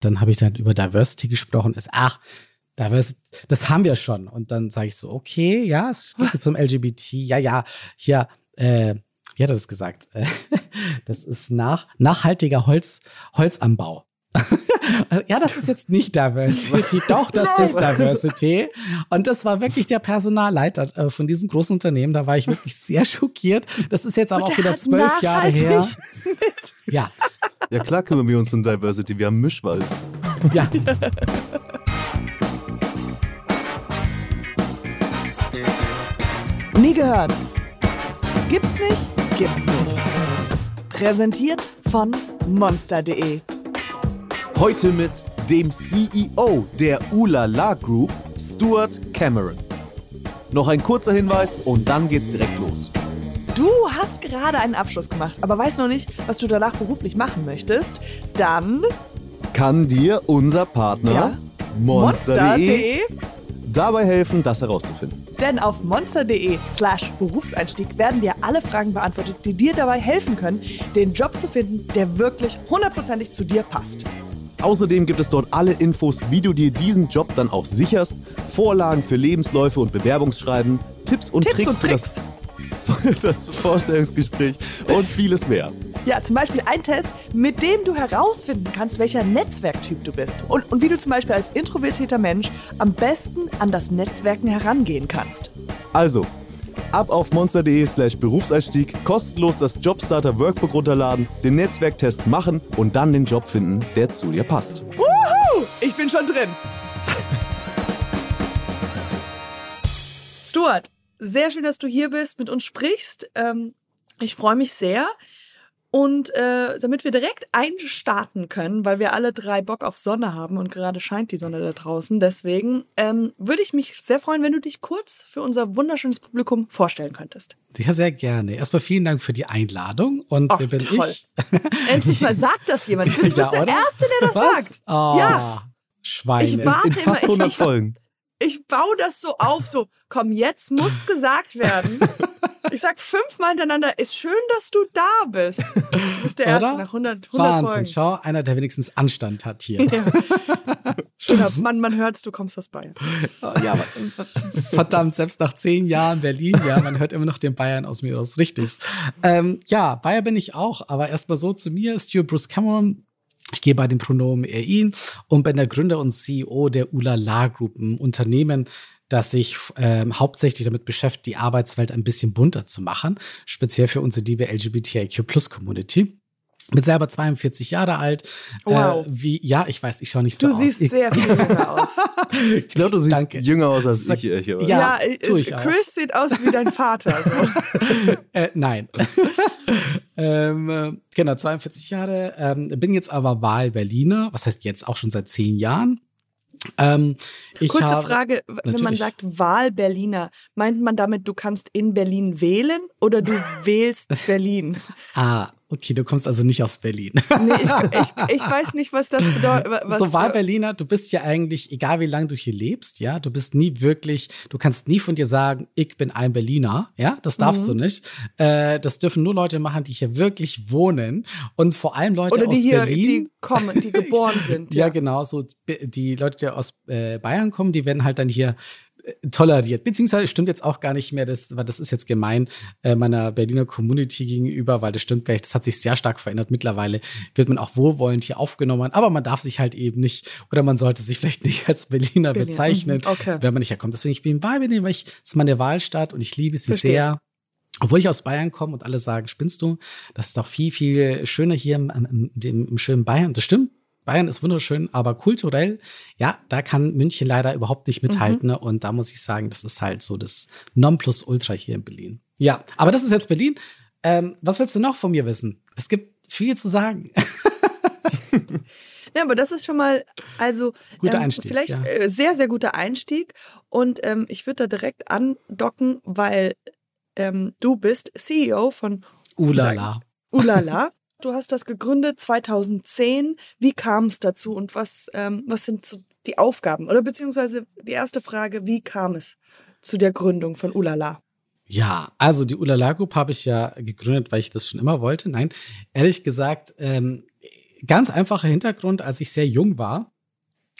dann habe ich dann über Diversity gesprochen. Ist, ach, Diversity, das haben wir schon. Und dann sage ich so, okay, ja, es geht jetzt um LGBT. Ja, ja, hier, äh, wie hat er das gesagt? das ist nach, nachhaltiger Holz, Holzanbau. Ja, das ist jetzt nicht Diversity. Doch, das ist Diversity. Und das war wirklich der Personalleiter äh, von diesem großen Unternehmen. Da war ich wirklich sehr schockiert. Das ist jetzt aber auch wieder zwölf Jahre her. ja. Ja, klar kümmern wir uns um Diversity. Wir haben Mischwald. Ja. Nie gehört. Gibt's nicht? Gibt's nicht. Präsentiert von monster.de. Heute mit dem CEO der Ulala Group, Stuart Cameron. Noch ein kurzer Hinweis und dann geht's direkt los. Du hast gerade einen Abschluss gemacht, aber weißt noch nicht, was du danach beruflich machen möchtest. Dann kann dir unser Partner ja. Monster.de Monster dabei helfen, das herauszufinden. Denn auf monster.de slash Berufseinstieg werden dir alle Fragen beantwortet, die dir dabei helfen können, den Job zu finden, der wirklich hundertprozentig zu dir passt. Außerdem gibt es dort alle Infos, wie du dir diesen Job dann auch sicherst, Vorlagen für Lebensläufe und Bewerbungsschreiben, Tipps und Tipps Tricks, und Tricks. Für, das, das Vorstellungsgespräch und vieles mehr. Ja, zum Beispiel ein Test, mit dem du herausfinden kannst, welcher Netzwerktyp du bist und, und wie du zum Beispiel als introvertierter Mensch am besten an das Netzwerken herangehen kannst. Also, Ab auf monster.de slash Berufseinstieg, kostenlos das Jobstarter Workbook runterladen, den Netzwerktest machen und dann den Job finden, der zu dir passt. Wuhu! Ich bin schon drin. Stuart, sehr schön, dass du hier bist, mit uns sprichst. Ähm, ich freue mich sehr. Und äh, damit wir direkt einstarten können, weil wir alle drei Bock auf Sonne haben und gerade scheint die Sonne da draußen, deswegen ähm, würde ich mich sehr freuen, wenn du dich kurz für unser wunderschönes Publikum vorstellen könntest. Ja, sehr gerne. Erstmal vielen Dank für die Einladung. Und Och, wer bin toll. ich? Endlich mal sagt das jemand. Du bist, Ja, der oder? Erste, der das Was? sagt. Oh, Ja. Schweine. Ich warte In fast immer, 100 ich, Folgen. Ich baue das so auf, so, komm, jetzt muss gesagt werden. Ich sag fünfmal hintereinander, ist schön, dass du da bist. Du bist der Erste Oder? nach 100, 100 Wahnsinn. Folgen. Schau, einer, der wenigstens Anstand hat hier. Ja. Schöner Mann, man hört's, du kommst aus Bayern. ja, aber, verdammt, selbst nach zehn Jahren Berlin, ja, man hört immer noch den Bayern aus mir aus. Richtig. Ähm, ja, Bayer bin ich auch, aber erstmal so zu mir, Stuart Bruce Cameron. Ich gehe bei den Pronomen er, ihn und bin der Gründer und CEO der Ulala Group, ein Unternehmen, das sich ähm, hauptsächlich damit beschäftigt, die Arbeitswelt ein bisschen bunter zu machen, speziell für unsere liebe LGBTIQ-Plus-Community. Bin selber 42 Jahre alt. Wow. Äh, wie, ja, ich weiß, ich schaue nicht so Du aus. siehst ich, sehr viel jünger aus. Ich glaube, du siehst Danke. jünger aus als Sag- ich. Ich aber. Ja, ja, tu ist, ich auch. Chris sieht aus wie dein Vater. So. Äh, nein. ähm, äh, genau, 42 Jahre. Ähm, bin jetzt aber Wahl-Berliner. Was heißt jetzt auch schon seit zehn Jahren? Ähm, ich Kurze habe, Frage, wenn man sagt Wahl-Berliner, meint man damit, du kannst in Berlin wählen oder du wählst Berlin? Ah, okay, du kommst also nicht aus Berlin. Nee, ich, ich, ich weiß nicht, was das bedeutet. Was, so Wahlberliner, du bist ja eigentlich, egal wie lange du hier lebst, ja, du bist nie wirklich, du kannst nie von dir sagen, ich bin ein Berliner, ja, das darfst Mhm. du nicht. Äh, das dürfen nur Leute machen, die hier wirklich wohnen und vor allem Leute Oder die aus hier, Berlin. die kommen, die geboren sind. Ja, genau. So die Leute, die aus äh, Bayern kommen, die werden halt dann hier toleriert. Beziehungsweise stimmt jetzt auch gar nicht mehr, das, weil das ist jetzt gemein äh, meiner Berliner Community gegenüber, weil das stimmt gar nicht. Das hat sich sehr stark verändert. Mittlerweile wird man auch wohlwollend hier aufgenommen, aber man darf sich halt eben nicht oder man sollte sich vielleicht nicht als Berliner Berlin, bezeichnen, mhm, okay. wenn man nicht herkommt. Deswegen ich bin in Wahlberlin, weil ich ist meine Wahlstadt und ich liebe sie Verstehe. sehr. Obwohl ich aus Bayern komme und alle sagen, spinnst du? Das ist doch viel, viel schöner hier im, im, im, im schönen Bayern. Das stimmt. Bayern ist wunderschön, aber kulturell, ja, da kann München leider überhaupt nicht mithalten. Mhm. Ne? Und da muss ich sagen, das ist halt so das Nonplusultra hier in Berlin. Ja, aber das ist jetzt Berlin. Ähm, was willst du noch von mir wissen? Es gibt viel zu sagen. Ja, aber das ist schon mal, also Guter ähm, Einstieg, vielleicht ja. äh, sehr, sehr guter Einstieg. Und ähm, ich würde da direkt andocken, weil ähm, du bist CEO von Ulala. Ulala. Du hast das gegründet 2010. Wie kam es dazu und was, ähm, was sind so die Aufgaben? Oder beziehungsweise die erste Frage, wie kam es zu der Gründung von Ulala? Ja, also die Ulala Group habe ich ja gegründet, weil ich das schon immer wollte. Nein, ehrlich gesagt, ähm, ganz einfacher Hintergrund, als ich sehr jung war,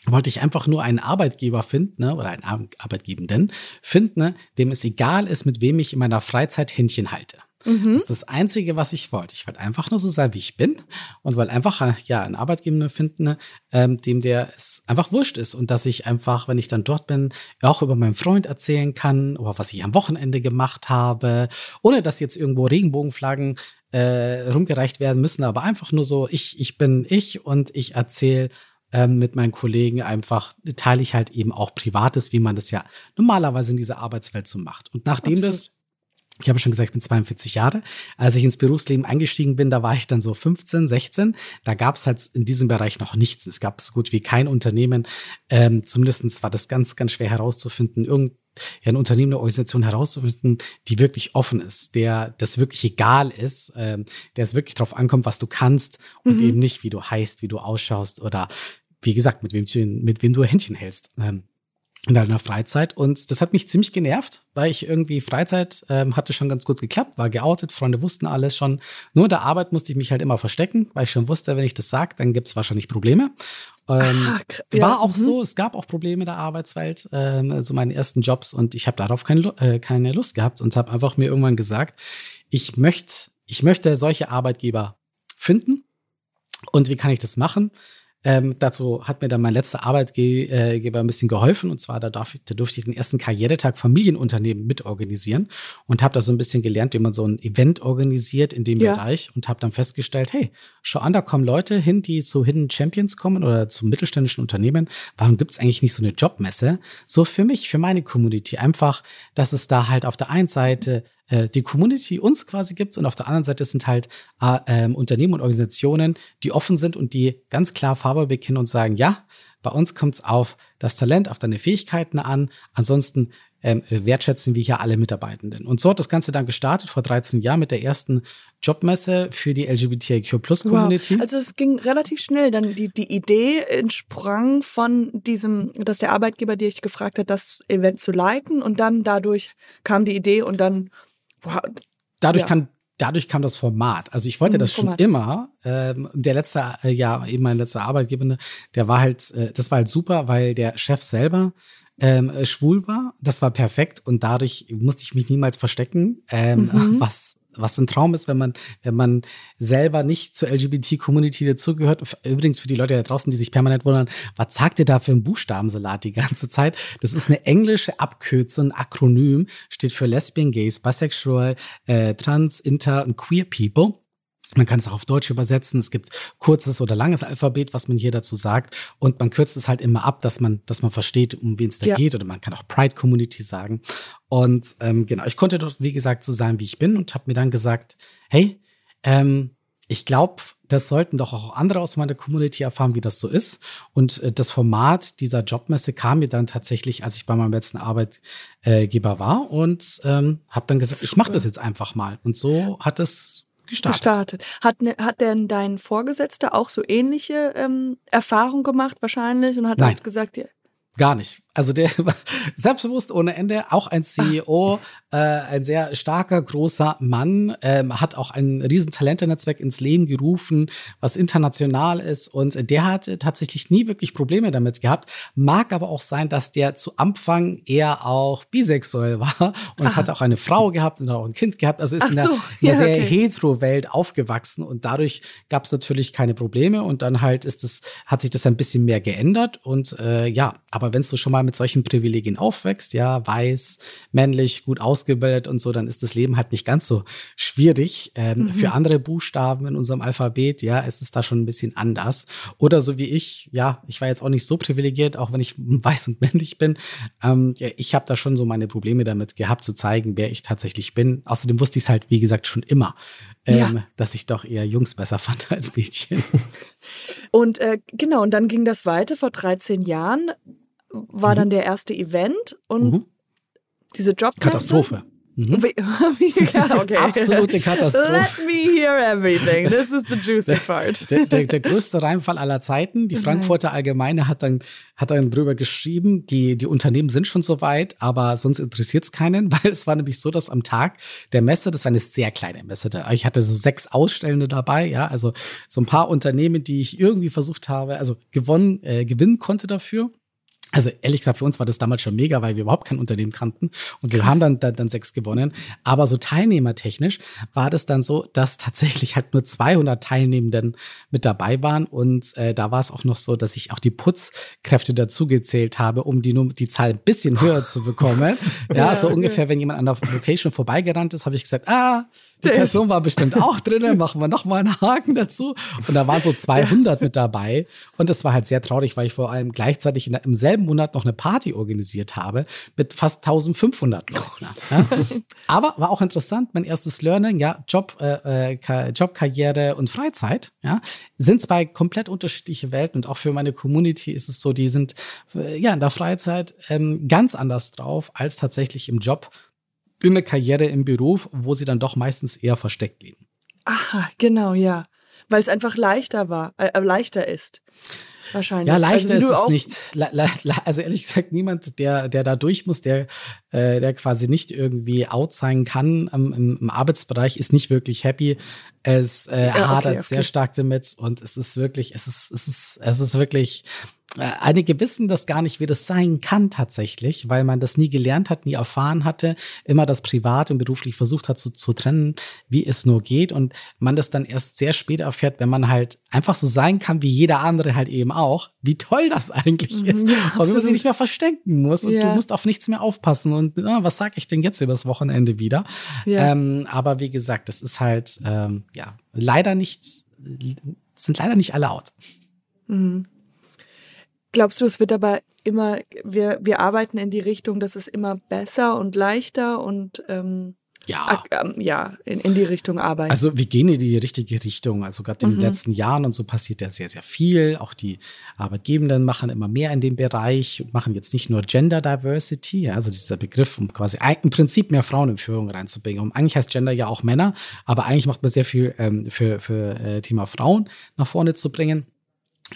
wollte ich einfach nur einen Arbeitgeber finden ne, oder einen Arbeitgebenden finden, ne, dem es egal ist, mit wem ich in meiner Freizeit Händchen halte. Mhm. Das ist das Einzige, was ich wollte. Ich wollte einfach nur so sein, wie ich bin und wollte einfach ja, einen Arbeitgeber finden, ähm, dem der es einfach wurscht ist und dass ich einfach, wenn ich dann dort bin, auch über meinen Freund erzählen kann oder was ich am Wochenende gemacht habe, ohne dass jetzt irgendwo Regenbogenflaggen äh, rumgereicht werden müssen, aber einfach nur so, ich, ich bin ich und ich erzähle ähm, mit meinen Kollegen einfach, teile ich halt eben auch Privates, wie man das ja normalerweise in dieser Arbeitswelt so macht. Und nachdem Absolut. das ich habe schon gesagt, ich bin 42 Jahre. Als ich ins Berufsleben eingestiegen bin, da war ich dann so 15, 16. Da gab es halt in diesem Bereich noch nichts. Es gab so gut wie kein Unternehmen. Ähm, Zumindest war das ganz, ganz schwer herauszufinden, irgend ja, ein Unternehmen, eine Organisation herauszufinden, die wirklich offen ist, der das wirklich egal ist, ähm, der es wirklich drauf ankommt, was du kannst und mhm. eben nicht, wie du heißt, wie du ausschaust oder wie gesagt, mit wem du, mit wem du Händchen hältst. Ähm, in deiner Freizeit. Und das hat mich ziemlich genervt, weil ich irgendwie Freizeit ähm, hatte schon ganz gut geklappt, war geoutet, Freunde wussten alles schon. Nur in der Arbeit musste ich mich halt immer verstecken, weil ich schon wusste, wenn ich das sage, dann gibt es wahrscheinlich Probleme. Ähm, Ach, ja. War auch mhm. so, es gab auch Probleme in der Arbeitswelt, ähm, so meine ersten Jobs und ich habe darauf keine, äh, keine Lust gehabt und habe einfach mir irgendwann gesagt, ich möchte, ich möchte solche Arbeitgeber finden. Und wie kann ich das machen? Ähm, dazu hat mir dann mein letzter Arbeitgeber ein bisschen geholfen. Und zwar, da, darf, da durfte ich den ersten Karrieretag Familienunternehmen mitorganisieren und habe da so ein bisschen gelernt, wie man so ein Event organisiert in dem ja. Bereich und habe dann festgestellt, hey, schau an, da kommen Leute hin, die zu Hidden Champions kommen oder zu mittelständischen Unternehmen. Warum gibt es eigentlich nicht so eine Jobmesse? So für mich, für meine Community. Einfach, dass es da halt auf der einen Seite äh, die Community uns quasi gibt und auf der anderen Seite sind halt äh, Unternehmen und Organisationen, die offen sind und die ganz klar Farbe bekennen und sagen, ja, bei uns kommt es auf das Talent, auf deine Fähigkeiten an. Ansonsten ähm, wertschätzen wir hier alle Mitarbeitenden. Und so hat das Ganze dann gestartet vor 13 Jahren mit der ersten Jobmesse für die LGBTIQ Plus Community. Wow. Also es ging relativ schnell. Dann die, die Idee entsprang von diesem, dass der Arbeitgeber dich gefragt hat, das Event zu leiten und dann dadurch kam die Idee und dann Wow. Dadurch ja. kann dadurch kam das Format. Also ich wollte mhm, das schon Format. immer. Ähm, der letzte, äh, ja, eben mein letzter Arbeitgeber, der war halt, äh, das war halt super, weil der Chef selber ähm, schwul war. Das war perfekt und dadurch musste ich mich niemals verstecken, ähm, mhm. was was ein Traum ist, wenn man, wenn man selber nicht zur LGBT-Community dazugehört. Übrigens für die Leute da draußen, die sich permanent wundern, was sagt ihr da für ein Buchstabensalat die ganze Zeit? Das ist eine englische Abkürzung, ein Akronym, steht für Lesbian, Gays, Bisexual, äh, Trans, Inter und Queer People. Man kann es auch auf Deutsch übersetzen. Es gibt kurzes oder langes Alphabet, was man hier dazu sagt. Und man kürzt es halt immer ab, dass man, dass man versteht, um wen es da ja. geht. Oder man kann auch Pride Community sagen. Und ähm, genau, ich konnte dort, wie gesagt, so sein, wie ich bin und habe mir dann gesagt, hey, ähm, ich glaube, das sollten doch auch andere aus meiner Community erfahren, wie das so ist. Und äh, das Format dieser Jobmesse kam mir dann tatsächlich, als ich bei meinem letzten Arbeitgeber war und ähm, habe dann gesagt, ich mache das jetzt einfach mal. Und so hat es gestartet. gestartet. Hat, ne, hat denn dein Vorgesetzter auch so ähnliche ähm, Erfahrungen gemacht wahrscheinlich und hat Nein. Gesagt, ja, Gar nicht. Also der war selbstbewusst ohne Ende, auch ein CEO, äh, ein sehr starker, großer Mann, ähm, hat auch ein riesen Talentenetzwerk ins Leben gerufen, was international ist und der hat tatsächlich nie wirklich Probleme damit gehabt. Mag aber auch sein, dass der zu Anfang eher auch bisexuell war und Aha. hat auch eine Frau gehabt und auch ein Kind gehabt. Also ist Ach in einer, so. ja, sehr okay. hetero-Welt aufgewachsen und dadurch gab es natürlich keine Probleme und dann halt ist es, hat sich das ein bisschen mehr geändert und äh, ja, aber wenn du schon mal mit solchen Privilegien aufwächst, ja, weiß, männlich, gut ausgebildet und so, dann ist das Leben halt nicht ganz so schwierig. Ähm, mhm. Für andere Buchstaben in unserem Alphabet, ja, ist es da schon ein bisschen anders. Oder so wie ich, ja, ich war jetzt auch nicht so privilegiert, auch wenn ich weiß und männlich bin. Ähm, ja, ich habe da schon so meine Probleme damit gehabt, zu zeigen, wer ich tatsächlich bin. Außerdem wusste ich es halt, wie gesagt, schon immer, ähm, ja. dass ich doch eher Jungs besser fand als Mädchen. Und äh, genau, und dann ging das weiter vor 13 Jahren war mhm. dann der erste Event und mhm. diese Jobmesse. Katastrophe. Mhm. Okay. Absolute Katastrophe. Let me hear everything. This is the juicy part. Der, der, der größte Reimfall aller Zeiten. Die Frankfurter Allgemeine hat dann, hat dann drüber geschrieben, die, die Unternehmen sind schon so weit, aber sonst interessiert es keinen, weil es war nämlich so, dass am Tag der Messe, das war eine sehr kleine Messe, ich hatte so sechs Ausstellende dabei, ja, also so ein paar Unternehmen, die ich irgendwie versucht habe, also gewonnen, äh, gewinnen konnte dafür. Also ehrlich gesagt, für uns war das damals schon mega, weil wir überhaupt kein Unternehmen kannten und wir Krass. haben dann, dann, dann sechs gewonnen. Aber so teilnehmertechnisch war das dann so, dass tatsächlich halt nur 200 Teilnehmenden mit dabei waren und äh, da war es auch noch so, dass ich auch die Putzkräfte dazugezählt habe, um die, die Zahl ein bisschen höher zu bekommen. ja, so ungefähr, wenn jemand an der Location vorbeigerannt ist, habe ich gesagt, ah, die Person war bestimmt auch drin, machen wir nochmal einen Haken dazu. Und da waren so 200 mit dabei. Und das war halt sehr traurig, weil ich vor allem gleichzeitig in, im selben Monat noch eine Party organisiert habe mit fast 1500 Leuten. Ja. Aber war auch interessant, mein erstes Learning, ja, Job, äh, äh Job, Karriere und Freizeit, ja, sind zwei komplett unterschiedliche Welten. Und auch für meine Community ist es so, die sind äh, ja in der Freizeit ähm, ganz anders drauf als tatsächlich im Job eine Karriere im Beruf, wo sie dann doch meistens eher versteckt leben. Aha, genau, ja. Weil es einfach leichter war, äh, äh leichter ist. Wahrscheinlich. Ja, leichter also, ist es nicht. Also ehrlich gesagt, niemand, der, der da durch muss, der, äh, der quasi nicht irgendwie out sein kann im, im, im Arbeitsbereich, ist nicht wirklich happy. Es äh, ja, okay, hadert okay. sehr stark damit und es ist wirklich, es ist, es ist, es ist wirklich einige wissen das gar nicht, wie das sein kann tatsächlich, weil man das nie gelernt hat, nie erfahren hatte, immer das privat und beruflich versucht hat zu, zu trennen, wie es nur geht und man das dann erst sehr spät erfährt, wenn man halt einfach so sein kann, wie jeder andere halt eben auch, wie toll das eigentlich mhm, ist. Ja, und wenn man sich nicht mehr verstecken muss und ja. du musst auf nichts mehr aufpassen und na, was sage ich denn jetzt übers Wochenende wieder? Ja. Ähm, aber wie gesagt, das ist halt, ähm, ja, leider nicht, sind leider nicht alle out. Mhm. Glaubst du, es wird aber immer, wir, wir arbeiten in die Richtung, dass es immer besser und leichter und ähm, ja, ähm, ja in, in die Richtung arbeiten. Also wir gehen in die richtige Richtung. Also gerade in mhm. den letzten Jahren und so passiert ja sehr, sehr viel. Auch die Arbeitgebenden machen immer mehr in dem Bereich, machen jetzt nicht nur Gender Diversity, also dieser Begriff, um quasi im Prinzip mehr Frauen in Führung reinzubringen. Und eigentlich heißt Gender ja auch Männer, aber eigentlich macht man sehr viel ähm, für, für äh, Thema Frauen nach vorne zu bringen.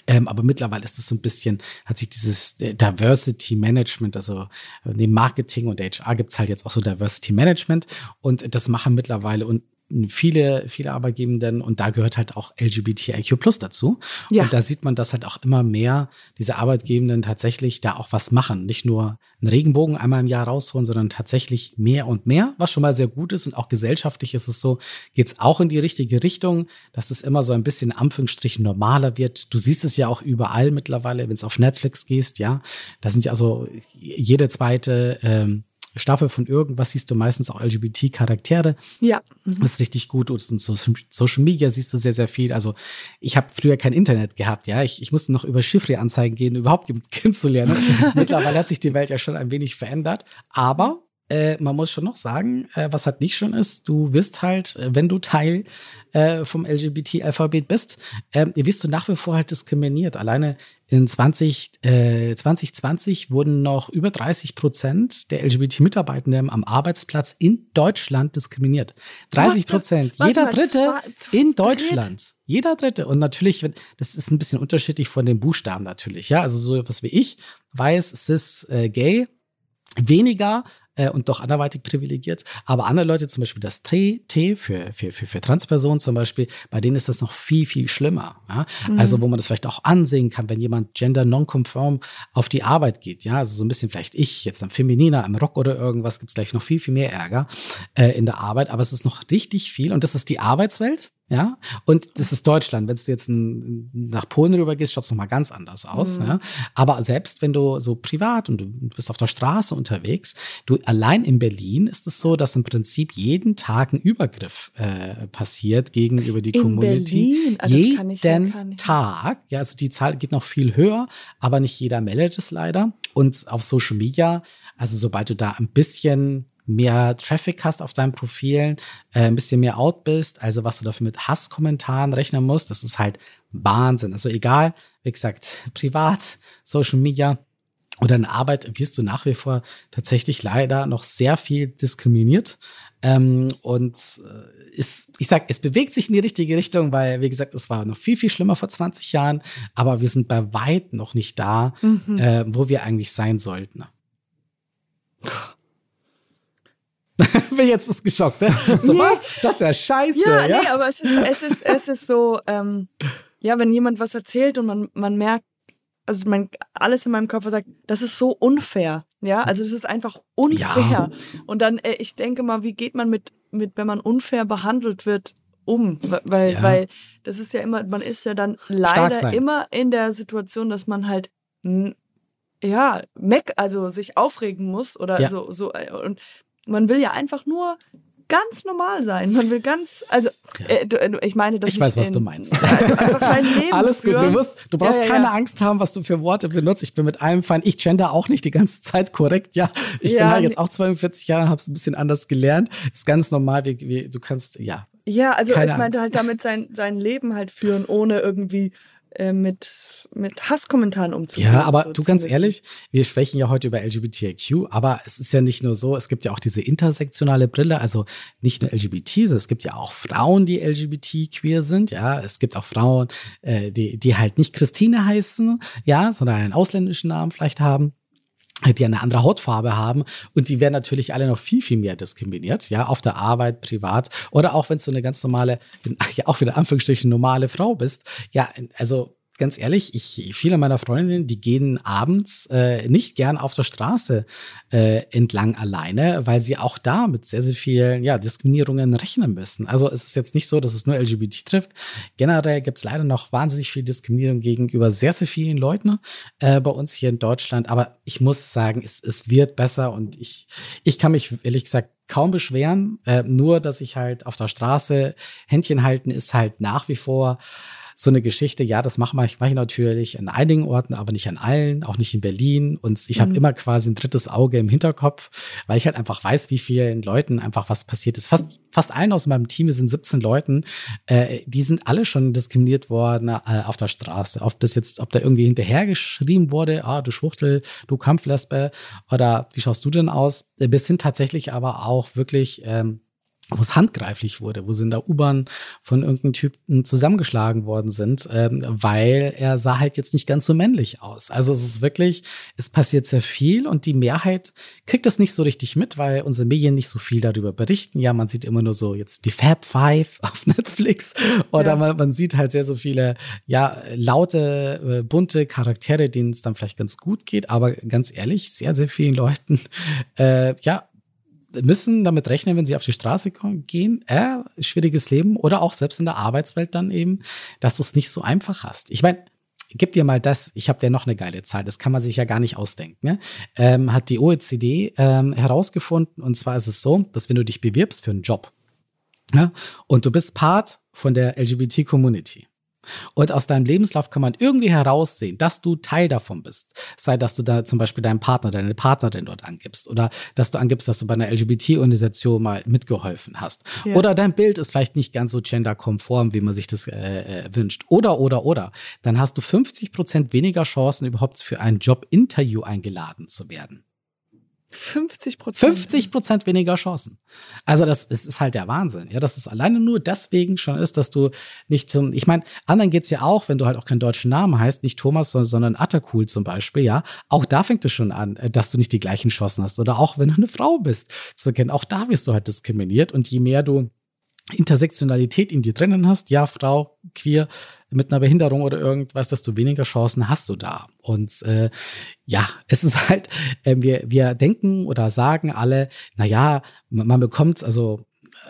Ähm, aber mittlerweile ist es so ein bisschen, hat sich dieses äh, Diversity Management, also äh, neben Marketing und HR gibt es halt jetzt auch so Diversity Management und das machen mittlerweile und viele, viele Arbeitgebenden und da gehört halt auch LGBTIQ Plus dazu. Ja. Und da sieht man, dass halt auch immer mehr diese Arbeitgebenden tatsächlich da auch was machen. Nicht nur einen Regenbogen einmal im Jahr rausholen, sondern tatsächlich mehr und mehr, was schon mal sehr gut ist. Und auch gesellschaftlich ist es so, geht es auch in die richtige Richtung, dass es immer so ein bisschen Anführungsstrichen normaler wird. Du siehst es ja auch überall mittlerweile, wenn es auf Netflix gehst, ja. Da sind ja also jede zweite ähm, Staffel von irgendwas siehst du meistens auch LGBT-Charaktere. Ja. Mhm. Das ist richtig gut. Und so Social Media siehst du sehr, sehr viel. Also ich habe früher kein Internet gehabt, ja. Ich, ich musste noch über Chiffre-Anzeigen gehen, überhaupt jemanden kennenzulernen. Mittlerweile hat sich die Welt ja schon ein wenig verändert. Aber äh, man muss schon noch sagen, äh, was halt nicht schon ist, du wirst halt, äh, wenn du Teil äh, vom LGBT-Alphabet bist, äh, wirst du nach wie vor halt diskriminiert. Alleine in 20, 2020 wurden noch über 30 Prozent der LGBT-Mitarbeitenden am Arbeitsplatz in Deutschland diskriminiert. 30 Prozent. Jeder Dritte in Deutschland. Jeder Dritte. Und natürlich, das ist ein bisschen unterschiedlich von den Buchstaben natürlich. Ja, also so was wie ich, weiß, cis, äh, gay, weniger äh, und doch anderweitig privilegiert. Aber andere Leute, zum Beispiel das T, T für, für, für, für Transpersonen zum Beispiel, bei denen ist das noch viel, viel schlimmer. Ja? Mhm. Also wo man das vielleicht auch ansehen kann, wenn jemand gender non-conform auf die Arbeit geht. Ja, also so ein bisschen vielleicht ich, jetzt am Femininer, im Rock oder irgendwas, gibt es gleich noch viel, viel mehr Ärger äh, in der Arbeit. Aber es ist noch richtig viel und das ist die Arbeitswelt. Ja, und das ist Deutschland. Wenn du jetzt nach Polen rüber gehst, schaut es nochmal ganz anders aus. Mhm. Ja? Aber selbst wenn du so privat und du bist auf der Straße unterwegs, du allein in Berlin ist es so, dass im Prinzip jeden Tag ein Übergriff äh, passiert gegenüber die in Community. Berlin? Ah, jeden ich, Tag. Ja, also die Zahl geht noch viel höher, aber nicht jeder meldet es leider. Und auf Social Media, also sobald du da ein bisschen mehr Traffic hast auf deinen Profilen, äh, ein bisschen mehr out bist, also was du dafür mit Hasskommentaren rechnen musst, das ist halt Wahnsinn. Also egal, wie gesagt, privat, Social Media, oder in Arbeit wirst du nach wie vor tatsächlich leider noch sehr viel diskriminiert. Ähm, und äh, ist, ich sag, es bewegt sich in die richtige Richtung, weil, wie gesagt, es war noch viel, viel schlimmer vor 20 Jahren, aber wir sind bei weit noch nicht da, mhm. äh, wo wir eigentlich sein sollten. Bin jetzt was geschockt, ne? So nee. was? Das ist ja scheiße. Ja, ja? nee, aber es ist, es ist, es ist so, ähm, ja, wenn jemand was erzählt und man, man merkt, also mein, alles in meinem Körper sagt, das ist so unfair. Ja, also es ist einfach unfair. Ja. Und dann, äh, ich denke mal, wie geht man mit, mit, wenn man unfair behandelt wird, um? Weil, ja. weil das ist ja immer, man ist ja dann leider immer in der Situation, dass man halt ja, meck, also sich aufregen muss oder ja. so, so. Äh, und man will ja einfach nur ganz normal sein. Man will ganz, also ja. äh, du, äh, ich meine, dass ich weiß, was in, du meinst. Also einfach sein Leben Alles gut. Du, musst, du brauchst ja, ja, keine Angst haben, was du für Worte benutzt. Ich bin mit allem fein. Ich gender auch nicht die ganze Zeit korrekt. Ja, ich bin halt jetzt auch 42 Jahre, habe es ein bisschen anders gelernt. Ist ganz normal. Wie, wie, du kannst ja. Ja, also ich meinte halt damit sein sein Leben halt führen, ohne irgendwie mit, mit Hasskommentaren umzugehen. Ja, aber so du ganz ehrlich, wir sprechen ja heute über LGBTIQ, aber es ist ja nicht nur so, es gibt ja auch diese intersektionale Brille, also nicht nur LGBT, es gibt ja auch Frauen, die LGBT queer sind, ja, es gibt auch Frauen, äh, die, die halt nicht Christine heißen, ja, sondern einen ausländischen Namen vielleicht haben die eine andere Hautfarbe haben. Und die werden natürlich alle noch viel, viel mehr diskriminiert, ja, auf der Arbeit, privat oder auch wenn du eine ganz normale, ja auch wieder Anführungsstrichen normale Frau bist, ja, also ganz ehrlich, ich, viele meiner Freundinnen, die gehen abends äh, nicht gern auf der Straße äh, entlang alleine, weil sie auch da mit sehr, sehr vielen ja, Diskriminierungen rechnen müssen. Also es ist jetzt nicht so, dass es nur LGBT trifft. Generell gibt es leider noch wahnsinnig viel Diskriminierung gegenüber sehr, sehr vielen Leuten äh, bei uns hier in Deutschland. Aber ich muss sagen, es, es wird besser und ich, ich kann mich ehrlich gesagt kaum beschweren. Äh, nur, dass ich halt auf der Straße Händchen halten ist halt nach wie vor so eine Geschichte, ja, das mache ich, mach ich natürlich an einigen Orten, aber nicht an allen, auch nicht in Berlin. Und ich mhm. habe immer quasi ein drittes Auge im Hinterkopf, weil ich halt einfach weiß, wie vielen Leuten einfach was passiert ist. Fast, fast allen aus meinem Team, sind 17 Leuten, äh, die sind alle schon diskriminiert worden äh, auf der Straße. Ob das jetzt, ob da irgendwie hinterhergeschrieben wurde, ah, du Schwuchtel, du Kampflesbe oder wie schaust du denn aus? Bis hin tatsächlich aber auch wirklich ähm, wo es handgreiflich wurde, wo sie in der U-Bahn von irgendeinem Typen zusammengeschlagen worden sind, ähm, weil er sah halt jetzt nicht ganz so männlich aus. Also es ist wirklich, es passiert sehr viel und die Mehrheit kriegt das nicht so richtig mit, weil unsere Medien nicht so viel darüber berichten. Ja, man sieht immer nur so jetzt die Fab Five auf Netflix oder ja. man, man, sieht halt sehr so viele, ja, laute, äh, bunte Charaktere, denen es dann vielleicht ganz gut geht, aber ganz ehrlich, sehr, sehr vielen Leuten, äh, ja, müssen damit rechnen, wenn sie auf die Straße gehen, äh, schwieriges Leben oder auch selbst in der Arbeitswelt dann eben, dass du es nicht so einfach hast. Ich meine, gib dir mal das, ich habe dir noch eine geile Zahl, das kann man sich ja gar nicht ausdenken. Ne? Ähm, hat die OECD ähm, herausgefunden, und zwar ist es so, dass wenn du dich bewirbst für einen Job ja, und du bist Part von der LGBT-Community, und aus deinem Lebenslauf kann man irgendwie heraussehen, dass du Teil davon bist. Sei, dass du da zum Beispiel deinen Partner, deine Partnerin dort angibst oder dass du angibst, dass du bei einer LGBT-Organisation mal mitgeholfen hast. Ja. Oder dein Bild ist vielleicht nicht ganz so genderkonform, wie man sich das äh, äh wünscht. Oder, oder, oder. Dann hast du 50 Prozent weniger Chancen, überhaupt für ein Jobinterview eingeladen zu werden. 50 Prozent. 50 Prozent weniger Chancen. Also das ist, ist, halt der Wahnsinn. Ja, dass es alleine nur deswegen schon ist, dass du nicht zum, ich meine, anderen geht's ja auch, wenn du halt auch keinen deutschen Namen heißt, nicht Thomas, sondern, sondern Attakul zum Beispiel, ja. Auch da fängt es schon an, äh, dass du nicht die gleichen Chancen hast. Oder auch wenn du eine Frau bist, zu erkennen, auch da wirst du halt diskriminiert. Und je mehr du Intersektionalität in dir drinnen hast, ja, Frau, queer, mit einer Behinderung oder irgendwas, desto weniger Chancen hast du da. Und äh, ja, es ist halt, äh, wir, wir denken oder sagen alle, naja, man, man bekommt, also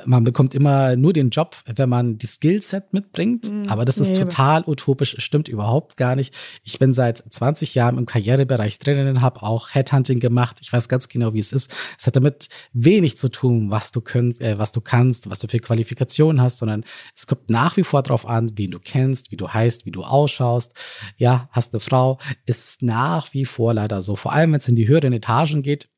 man bekommt immer nur den Job, wenn man die Skillset mitbringt. Mhm. Aber das ist nee, total utopisch, stimmt überhaupt gar nicht. Ich bin seit 20 Jahren im Karrierebereich drinnen, habe auch Headhunting gemacht. Ich weiß ganz genau, wie es ist. Es hat damit wenig zu tun, was du, könnt, äh, was du kannst, was du für Qualifikationen hast, sondern es kommt nach wie vor darauf an, wen du kennst, wie du heißt, wie du ausschaust. Ja, hast eine Frau, ist nach wie vor leider so. Vor allem, wenn es in die höheren Etagen geht,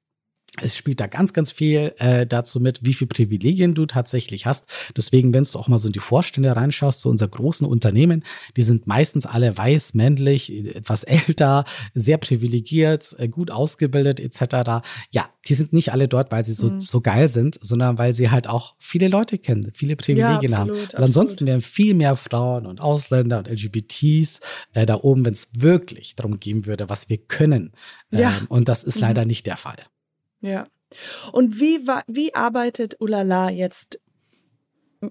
es spielt da ganz, ganz viel äh, dazu mit, wie viel Privilegien du tatsächlich hast. Deswegen, wenn du auch mal so in die Vorstände reinschaust, so unser großen Unternehmen, die sind meistens alle weiß, männlich, etwas älter, sehr privilegiert, äh, gut ausgebildet etc. Ja, die sind nicht alle dort, weil sie so, mhm. so geil sind, sondern weil sie halt auch viele Leute kennen, viele Privilegien ja, absolut, haben. Und ansonsten wären viel mehr Frauen und Ausländer und LGBTs äh, da oben, wenn es wirklich darum gehen würde, was wir können. Ja. Ähm, und das ist mhm. leider nicht der Fall. Ja. Und wie, wie arbeitet Ulala jetzt?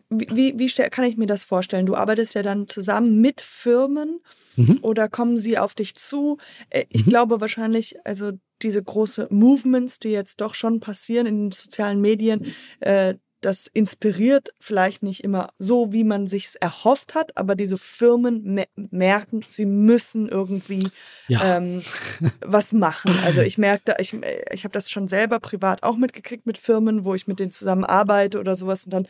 Wie, wie kann ich mir das vorstellen? Du arbeitest ja dann zusammen mit Firmen mhm. oder kommen sie auf dich zu? Äh, ich mhm. glaube wahrscheinlich, also diese große Movements, die jetzt doch schon passieren in den sozialen Medien, äh, das inspiriert vielleicht nicht immer so, wie man sich's erhofft hat, aber diese Firmen me merken, sie müssen irgendwie ja. ähm, was machen. Also ich merke, ich, ich habe das schon selber privat auch mitgekriegt mit Firmen, wo ich mit denen zusammenarbeite oder sowas und dann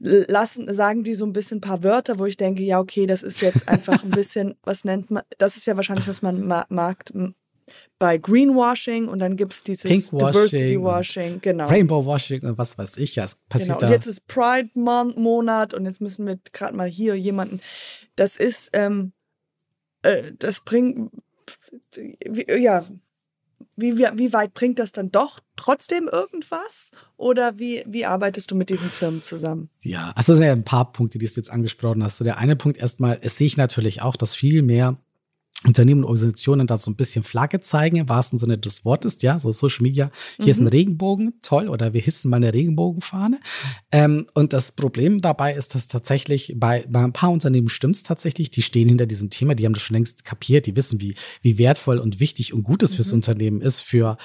lassen, sagen die so ein bisschen ein paar Wörter, wo ich denke, ja, okay, das ist jetzt einfach ein bisschen, was nennt man, das ist ja wahrscheinlich, was man mag, bei Greenwashing und dann gibt es dieses Diversity Washing, genau. Rainbow Washing und was weiß ich, ja, es passiert genau. Und jetzt ist Pride Monat und jetzt müssen wir gerade mal hier jemanden, das ist, ähm, äh, das bringt, wie, ja, wie, wie, wie weit bringt das dann doch trotzdem irgendwas? Oder wie, wie arbeitest du mit diesen Firmen zusammen? Ja, also es sind ja ein paar Punkte, die du jetzt angesprochen hast. So der eine Punkt erstmal, es sehe ich natürlich auch, dass viel mehr Unternehmen und Organisationen da so ein bisschen Flagge zeigen, im wahrsten Sinne des Wortes, ja, so Social Media. Hier mhm. ist ein mhm. Regenbogen, toll, oder wir hissen mal eine Regenbogenfahne. Ähm, und das Problem dabei ist, dass tatsächlich bei, bei ein paar Unternehmen stimmt es tatsächlich, die stehen hinter diesem Thema, die haben das schon längst kapiert, die wissen, wie, wie wertvoll und wichtig und gut es fürs mhm. Unternehmen ist, für,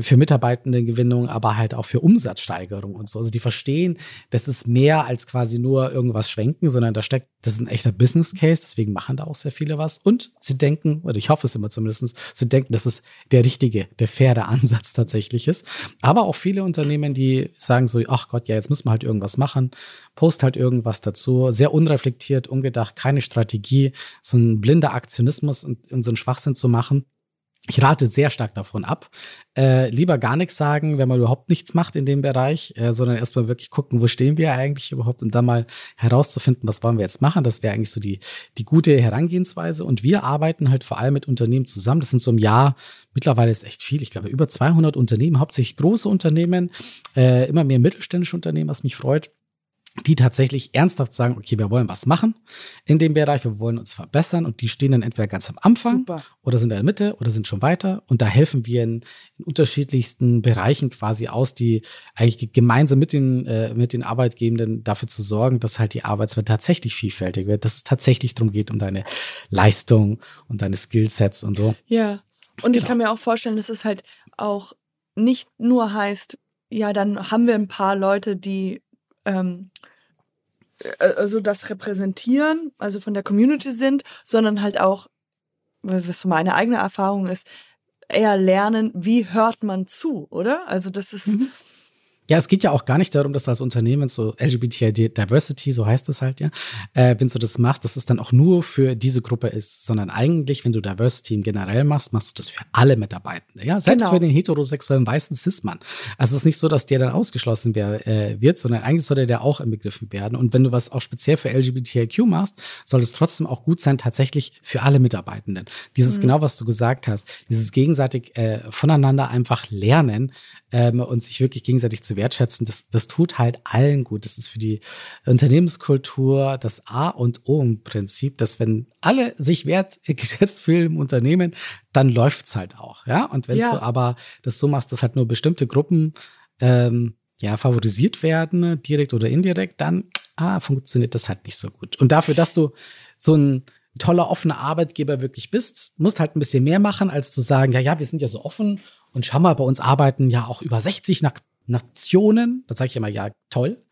für Mitarbeitendengewinnung, aber halt auch für Umsatzsteigerung und so. Also die verstehen, das ist mehr als quasi nur irgendwas schwenken, sondern da steckt, das ist ein echter Business Case, deswegen machen da auch sehr viele was. Und sie denken, oder ich hoffe es immer zumindest, sie denken, dass es der richtige, der faire Ansatz tatsächlich ist. Aber auch viele Unternehmen, die sagen so, ach Gott, ja, jetzt müssen wir halt irgendwas machen, post halt irgendwas dazu, sehr unreflektiert, ungedacht, keine Strategie, so ein blinder Aktionismus und, und so einen Schwachsinn zu machen. Ich rate sehr stark davon ab. Äh, lieber gar nichts sagen, wenn man überhaupt nichts macht in dem Bereich, äh, sondern erstmal wirklich gucken, wo stehen wir eigentlich überhaupt und dann mal herauszufinden, was wollen wir jetzt machen. Das wäre eigentlich so die, die gute Herangehensweise. Und wir arbeiten halt vor allem mit Unternehmen zusammen. Das sind so im Jahr, mittlerweile ist echt viel, ich glaube über 200 Unternehmen, hauptsächlich große Unternehmen, äh, immer mehr mittelständische Unternehmen, was mich freut die tatsächlich ernsthaft sagen, okay, wir wollen was machen in dem Bereich, wir wollen uns verbessern und die stehen dann entweder ganz am Anfang Super. oder sind in der Mitte oder sind schon weiter und da helfen wir in, in unterschiedlichsten Bereichen quasi aus, die eigentlich gemeinsam mit den, äh, mit den Arbeitgebenden dafür zu sorgen, dass halt die Arbeitswelt tatsächlich vielfältig wird, dass es tatsächlich darum geht, um deine Leistung und deine Skillsets und so. Ja, und ich genau. kann mir auch vorstellen, dass es halt auch nicht nur heißt, ja, dann haben wir ein paar Leute, die ähm, äh, also das repräsentieren, also von der Community sind, sondern halt auch, was so meine eigene Erfahrung ist, eher lernen, wie hört man zu, oder? Also das ist, mhm. Ja, es geht ja auch gar nicht darum, dass du als Unternehmen so LGBTI Diversity, so heißt das halt ja, äh, wenn du das machst, dass es dann auch nur für diese Gruppe ist, sondern eigentlich, wenn du Diversity im generell machst, machst du das für alle Mitarbeitende. Ja, selbst genau. für den heterosexuellen weißen Cis-Mann. Also es ist nicht so, dass der dann ausgeschlossen wär, äh, wird, sondern eigentlich sollte der auch inbegriffen werden. Und wenn du was auch speziell für LGBTIQ machst, soll es trotzdem auch gut sein, tatsächlich für alle Mitarbeitenden. Dieses mhm. genau, was du gesagt hast, dieses gegenseitig äh, voneinander einfach lernen ähm, und sich wirklich gegenseitig zu wertschätzen, das, das tut halt allen gut. Das ist für die Unternehmenskultur das A und O im Prinzip, dass wenn alle sich wertgeschätzt fühlen im Unternehmen, dann läuft's halt auch. Ja, und wenn ja. du aber das so machst, dass halt nur bestimmte Gruppen ähm, ja, favorisiert werden, direkt oder indirekt, dann ah, funktioniert das halt nicht so gut. Und dafür, dass du so ein toller, offener Arbeitgeber wirklich bist, musst halt ein bisschen mehr machen, als zu sagen, ja, ja, wir sind ja so offen und schau mal, bei uns arbeiten ja auch über 60 nach Nationen. Da sage ich immer, ja, toll.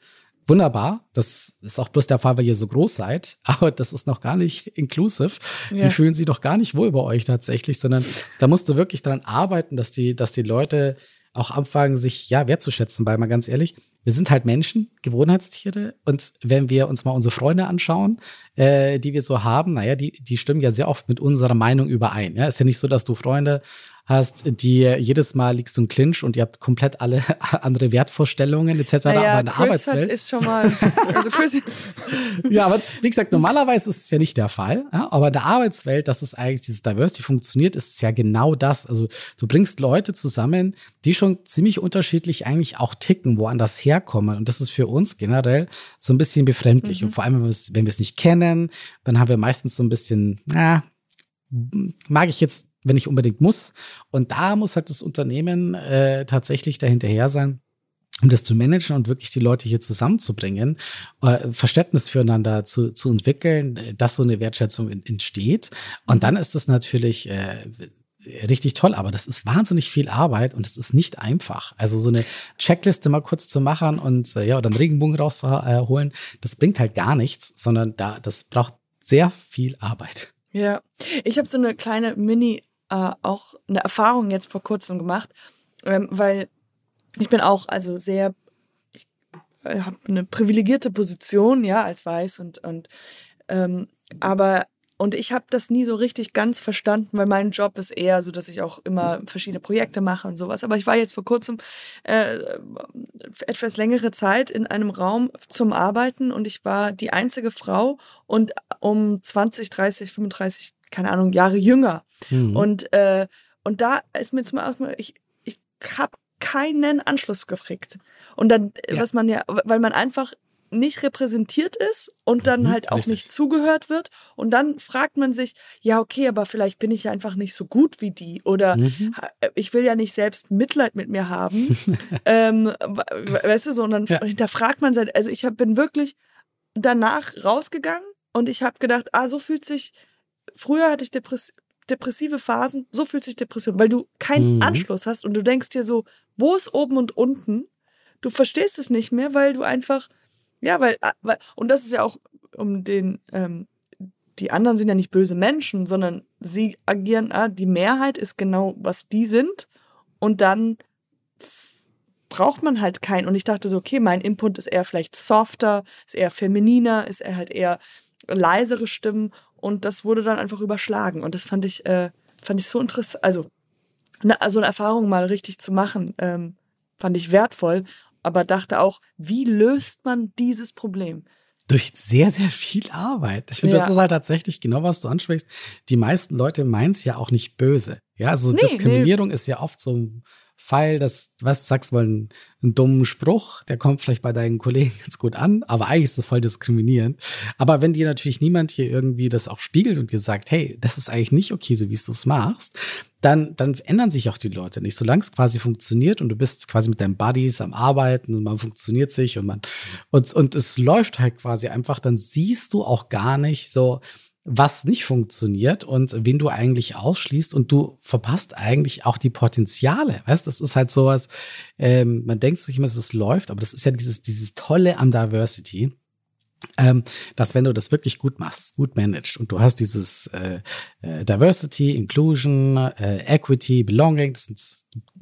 Wunderbar. Das ist auch bloß der Fall, weil ihr so groß seid. Aber das ist noch gar nicht inclusive. Ja. Die fühlen sich doch gar nicht wohl bei euch tatsächlich, sondern da musst du wirklich daran arbeiten, dass die, dass die Leute auch anfangen, sich ja wertzuschätzen, weil mal ganz ehrlich, wir sind halt Menschen, Gewohnheitstiere. Und wenn wir uns mal unsere Freunde anschauen, äh, die wir so haben, naja, die, die stimmen ja sehr oft mit unserer Meinung überein. Ja, ist ja nicht so, dass du Freunde hast, die jedes Mal liegst du im Clinch und ihr habt komplett alle andere Wertvorstellungen etc. Naja, aber in der Chris Arbeitswelt. Hat, ist schon mal, also Chris, ja, aber wie gesagt, normalerweise ist es ja nicht der Fall. Ja? Aber in der Arbeitswelt, dass es eigentlich dieses Diversity funktioniert, ist es ja genau das. Also du bringst Leute zusammen, die schon ziemlich unterschiedlich eigentlich auch ticken, woanders herkommen. Und das ist für uns generell so ein bisschen befremdlich. Mhm. Und vor allem, wenn wir es nicht kennen, dann haben wir meistens so ein bisschen, na, mag ich jetzt wenn ich unbedingt muss. Und da muss halt das Unternehmen äh, tatsächlich dahinterher sein, um das zu managen und wirklich die Leute hier zusammenzubringen, äh, Verständnis füreinander zu, zu entwickeln, dass so eine Wertschätzung in, entsteht. Und dann ist das natürlich äh, richtig toll, aber das ist wahnsinnig viel Arbeit und es ist nicht einfach. Also so eine Checkliste mal kurz zu machen und äh, ja, oder einen Regenbogen rauszuholen, das bringt halt gar nichts, sondern da das braucht sehr viel Arbeit. Ja, ich habe so eine kleine Mini äh, auch eine Erfahrung jetzt vor kurzem gemacht, ähm, weil ich bin auch also sehr, ich äh, habe eine privilegierte Position, ja, als Weiß und, und ähm, aber und ich habe das nie so richtig ganz verstanden, weil mein Job ist eher so, dass ich auch immer verschiedene Projekte mache und sowas. Aber ich war jetzt vor kurzem äh, etwas längere Zeit in einem Raum zum Arbeiten und ich war die einzige Frau und um 20, 30, 35 keine Ahnung, Jahre jünger. Mhm. Und, äh, und da ist mir zum Beispiel, ich, ich habe keinen Anschluss gekriegt. Und dann, ja. was man ja, weil man einfach nicht repräsentiert ist und dann mhm, halt auch richtig. nicht zugehört wird. Und dann fragt man sich, ja, okay, aber vielleicht bin ich ja einfach nicht so gut wie die oder mhm. ich will ja nicht selbst Mitleid mit mir haben. ähm, weißt du so, und dann ja. hinterfragt man sein, also ich hab, bin wirklich danach rausgegangen und ich habe gedacht, ah, so fühlt sich früher hatte ich Depress depressive Phasen, so fühlt sich Depression, weil du keinen mhm. Anschluss hast und du denkst dir so, wo ist oben und unten? Du verstehst es nicht mehr, weil du einfach, ja, weil, ah, weil und das ist ja auch um den, ähm, die anderen sind ja nicht böse Menschen, sondern sie agieren, ah, die Mehrheit ist genau, was die sind und dann braucht man halt keinen. Und ich dachte so, okay, mein Input ist eher vielleicht softer, ist eher femininer, ist eher halt eher leisere Stimmen und das wurde dann einfach überschlagen. Und das fand ich, äh, fand ich so interessant. Also, ne, also eine Erfahrung mal richtig zu machen, ähm, fand ich wertvoll, aber dachte auch, wie löst man dieses Problem? Durch sehr, sehr viel Arbeit. Ich finde, ja. das ist halt tatsächlich genau, was du ansprichst. Die meisten Leute meinen es ja auch nicht böse. Ja, also nee, Diskriminierung nee. ist ja oft so ein Pfeil, das, was sagst du mal, einen, einen, dummen Spruch, der kommt vielleicht bei deinen Kollegen ganz gut an, aber eigentlich ist es voll diskriminierend. Aber wenn dir natürlich niemand hier irgendwie das auch spiegelt und dir sagt, hey, das ist eigentlich nicht okay, so wie du es machst, dann, dann ändern sich auch die Leute nicht. Solange es quasi funktioniert und du bist quasi mit deinen Buddies am Arbeiten und man funktioniert sich und man, und, und es läuft halt quasi einfach, dann siehst du auch gar nicht so, was nicht funktioniert und wen du eigentlich ausschließt und du verpasst eigentlich auch die Potenziale. Weißt, das ist halt sowas, ähm, man denkt sich immer, es läuft, aber das ist ja dieses, dieses Tolle an Diversity ähm, dass wenn du das wirklich gut machst, gut managst und du hast dieses äh, äh, Diversity, Inclusion, äh, Equity, Belonging, das sind,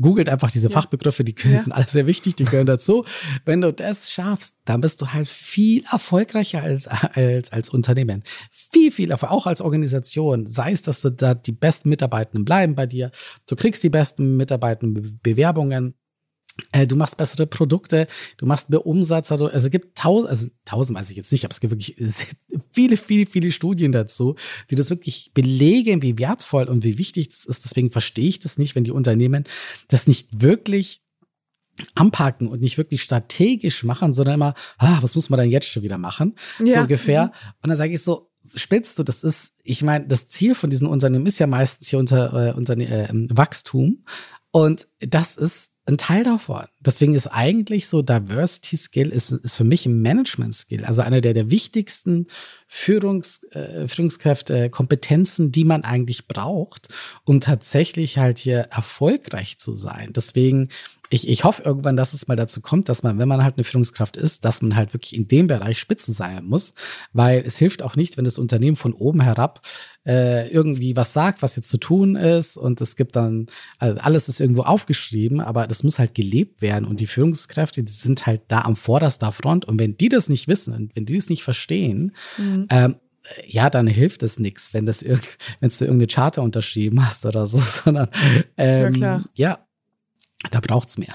googelt einfach diese ja. Fachbegriffe, die ja. sind alle sehr wichtig, die gehören dazu. Wenn du das schaffst, dann bist du halt viel erfolgreicher als, als, als Unternehmen. Viel, viel auch als Organisation. Sei es, dass du da die besten Mitarbeitenden bleiben bei dir, du kriegst die besten Mitarbeitenden Bewerbungen du machst bessere Produkte, du machst mehr Umsatz. Also, also es gibt tausend, also tausend weiß ich jetzt nicht, aber es gibt wirklich viele, viele, viele Studien dazu, die das wirklich belegen, wie wertvoll und wie wichtig es ist. Deswegen verstehe ich das nicht, wenn die Unternehmen das nicht wirklich anpacken und nicht wirklich strategisch machen, sondern immer, ah, was muss man denn jetzt schon wieder machen? Ja. So ungefähr. Mhm. Und dann sage ich so, spitzt du, das ist, ich meine, das Ziel von diesen Unternehmen ist ja meistens hier unter, äh, unter äh, Wachstum. Und das ist ein Teil davon. Deswegen ist eigentlich so Diversity Skill ist, ist für mich ein Management Skill, also einer der, der wichtigsten Führungs, äh, Führungskräfte, Kompetenzen, die man eigentlich braucht, um tatsächlich halt hier erfolgreich zu sein. Deswegen ich, ich hoffe irgendwann, dass es mal dazu kommt, dass man, wenn man halt eine Führungskraft ist, dass man halt wirklich in dem Bereich Spitzen sein muss, weil es hilft auch nichts, wenn das Unternehmen von oben herab äh, irgendwie was sagt, was jetzt zu tun ist und es gibt dann, also alles ist irgendwo aufgeschrieben, aber das das muss halt gelebt werden. Und die Führungskräfte, die sind halt da am vorderster Front. Und wenn die das nicht wissen, und wenn die das nicht verstehen, mhm. ähm, ja, dann hilft es nichts, wenn das wenn du irgendeine Charter unterschrieben hast oder so, sondern ähm, ja, ja, da braucht's mehr.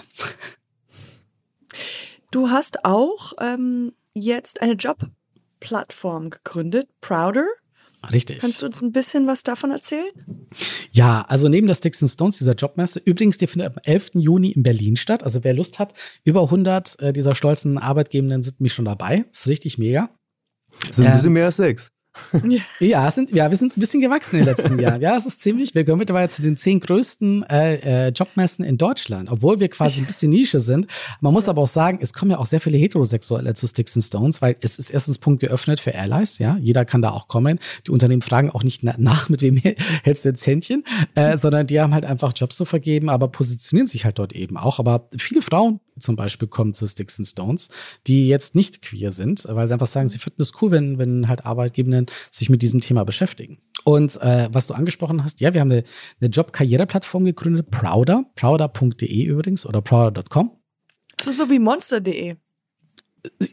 Du hast auch ähm, jetzt eine Jobplattform gegründet, Prouder. Richtig. Kannst du uns ein bisschen was davon erzählen? Ja, also neben der Sticks and Stones, dieser Jobmesse, übrigens, die findet am 11. Juni in Berlin statt. Also wer Lust hat, über 100 äh, dieser stolzen Arbeitgebenden sind mich schon dabei. Das ist richtig mega. Das sind ein bisschen ähm, mehr als sechs. ja, sind, ja, wir sind ein bisschen gewachsen in den letzten Jahren. Ja, es ist ziemlich. Wir gehören mittlerweile zu den zehn größten äh, äh, Jobmessen in Deutschland, obwohl wir quasi ein bisschen Nische sind. Man muss aber auch sagen, es kommen ja auch sehr viele Heterosexuelle zu Sticks and Stones, weil es ist erstens Punkt geöffnet für Allies. Ja, jeder kann da auch kommen. Die Unternehmen fragen auch nicht nach, mit wem hältst du jetzt Händchen, äh, sondern die haben halt einfach Jobs zu vergeben, aber positionieren sich halt dort eben auch. Aber viele Frauen zum Beispiel kommen zu Sticks and Stones, die jetzt nicht queer sind, weil sie einfach sagen, sie finden es cool, wenn, wenn halt Arbeitgebenden sich mit diesem Thema beschäftigen. Und äh, was du angesprochen hast, ja, wir haben eine, eine Job-Karriere-Plattform gegründet, Prouder, prouder.de übrigens oder prouder.com. So wie monster.de.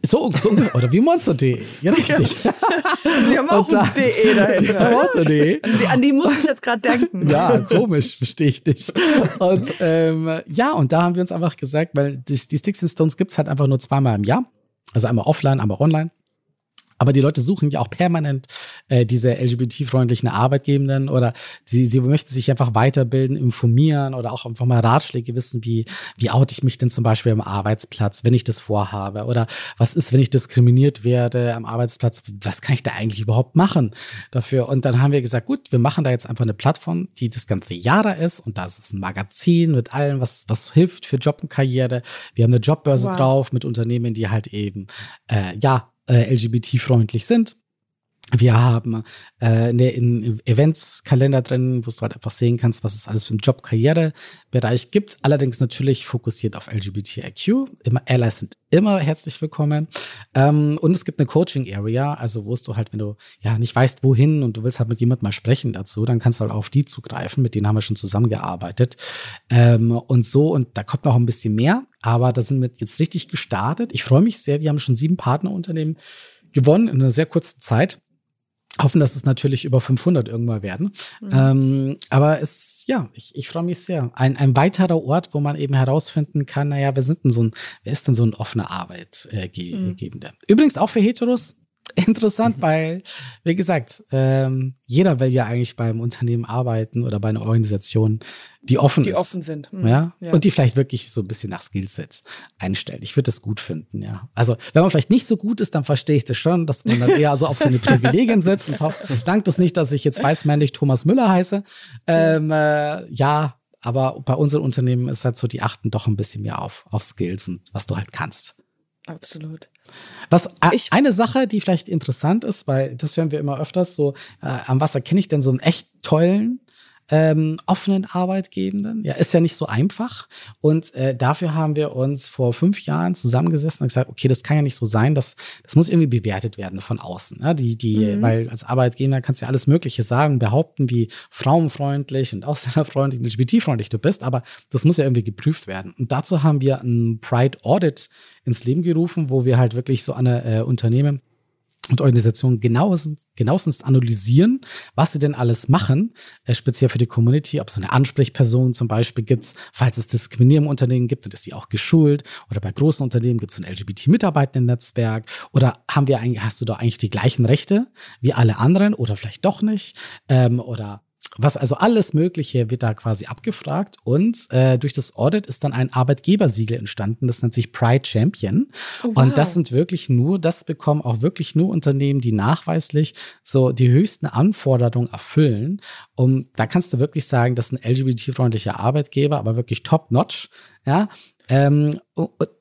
So, so oder wie Monster.de. Ja, richtig. Sie haben auch da, DE dahinter. Monster.de. An, die, an die musste ich jetzt gerade denken. Ja, komisch, verstehe ich nicht. Und ähm, ja, und da haben wir uns einfach gesagt, weil die, die Sticks and Stones gibt es halt einfach nur zweimal im Jahr. Also einmal offline, einmal online. Aber die Leute suchen ja auch permanent äh, diese LGBT-freundlichen Arbeitgebenden oder sie, sie möchten sich einfach weiterbilden, informieren oder auch einfach mal Ratschläge wissen, wie, wie oute ich mich denn zum Beispiel am Arbeitsplatz, wenn ich das vorhabe? Oder was ist, wenn ich diskriminiert werde am Arbeitsplatz? Was kann ich da eigentlich überhaupt machen dafür? Und dann haben wir gesagt, gut, wir machen da jetzt einfach eine Plattform, die das ganze Jahr da ist und da ist ein Magazin mit allem, was, was hilft für Job und Karriere. Wir haben eine Jobbörse wow. drauf mit Unternehmen, die halt eben, äh, ja, äh, LGBT-freundlich sind. Wir haben äh, einen Eventskalender drin, wo du halt einfach sehen kannst, was es alles für einen Job-Karriere-Bereich gibt. Allerdings natürlich fokussiert auf LGBTIQ. Immer Allies sind immer herzlich willkommen. Ähm, und es gibt eine Coaching-Area, also wo du halt, wenn du ja nicht weißt, wohin und du willst halt mit jemandem mal sprechen dazu, dann kannst du halt auf die zugreifen. Mit denen haben wir schon zusammengearbeitet. Ähm, und so, und da kommt noch ein bisschen mehr, aber da sind wir jetzt richtig gestartet. Ich freue mich sehr. Wir haben schon sieben Partnerunternehmen gewonnen in einer sehr kurzen Zeit hoffen, dass es natürlich über 500 irgendwann werden. Mhm. Ähm, aber es, ja, ich, ich freue mich sehr. Ein, ein weiterer Ort, wo man eben herausfinden kann, naja, wer sind denn so ein, wer ist denn so ein offener Arbeitgebender? Mhm. Übrigens auch für Heteros, interessant, mhm. weil, wie gesagt, ähm, jeder will ja eigentlich beim Unternehmen arbeiten oder bei einer Organisation, die offen die ist. Die offen sind. Mhm. Ja? ja? Und die vielleicht wirklich so ein bisschen nach Skillsets einstellen. Ich würde das gut finden, ja. Also, wenn man vielleicht nicht so gut ist, dann verstehe ich das schon, dass man dann eher so auf seine Privilegien setzt und hofft, dankt es nicht, dass ich jetzt weißmännlich Thomas Müller heiße. Ähm, äh, ja, aber bei unseren Unternehmen ist halt so, die achten doch ein bisschen mehr auf, auf Skills und was du halt kannst. Absolut. Was ich, eine Sache, die vielleicht interessant ist, weil das hören wir immer öfters, so äh, am Wasser kenne ich denn so einen echt tollen ähm, offenen Arbeitgebenden. Ja, ist ja nicht so einfach. Und äh, dafür haben wir uns vor fünf Jahren zusammengesessen und gesagt, okay, das kann ja nicht so sein, das, das muss irgendwie bewertet werden von außen. Ne? Die, die, mhm. Weil als Arbeitgeber kannst du ja alles Mögliche sagen, behaupten, wie frauenfreundlich und ausländerfreundlich und LGBT-freundlich du bist, aber das muss ja irgendwie geprüft werden. Und dazu haben wir ein Pride Audit ins Leben gerufen, wo wir halt wirklich so eine äh, Unternehmen und Organisationen genauestens, genauestens analysieren, was sie denn alles machen, äh, speziell für die Community, ob es so eine Ansprechperson zum Beispiel gibt, falls es Diskriminierung im Unternehmen gibt, und ist sie auch geschult, oder bei großen Unternehmen gibt es ein LGBT-Mitarbeitenden-Netzwerk, oder haben wir eigentlich, hast du da eigentlich die gleichen Rechte wie alle anderen, oder vielleicht doch nicht, ähm, oder was also alles Mögliche wird da quasi abgefragt und äh, durch das Audit ist dann ein Arbeitgebersiegel entstanden, das nennt sich Pride Champion. Oh, wow. Und das sind wirklich nur, das bekommen auch wirklich nur Unternehmen, die nachweislich so die höchsten Anforderungen erfüllen. Um, da kannst du wirklich sagen, das ist ein LGBT-freundlicher Arbeitgeber, aber wirklich top-notch. Ja, ähm,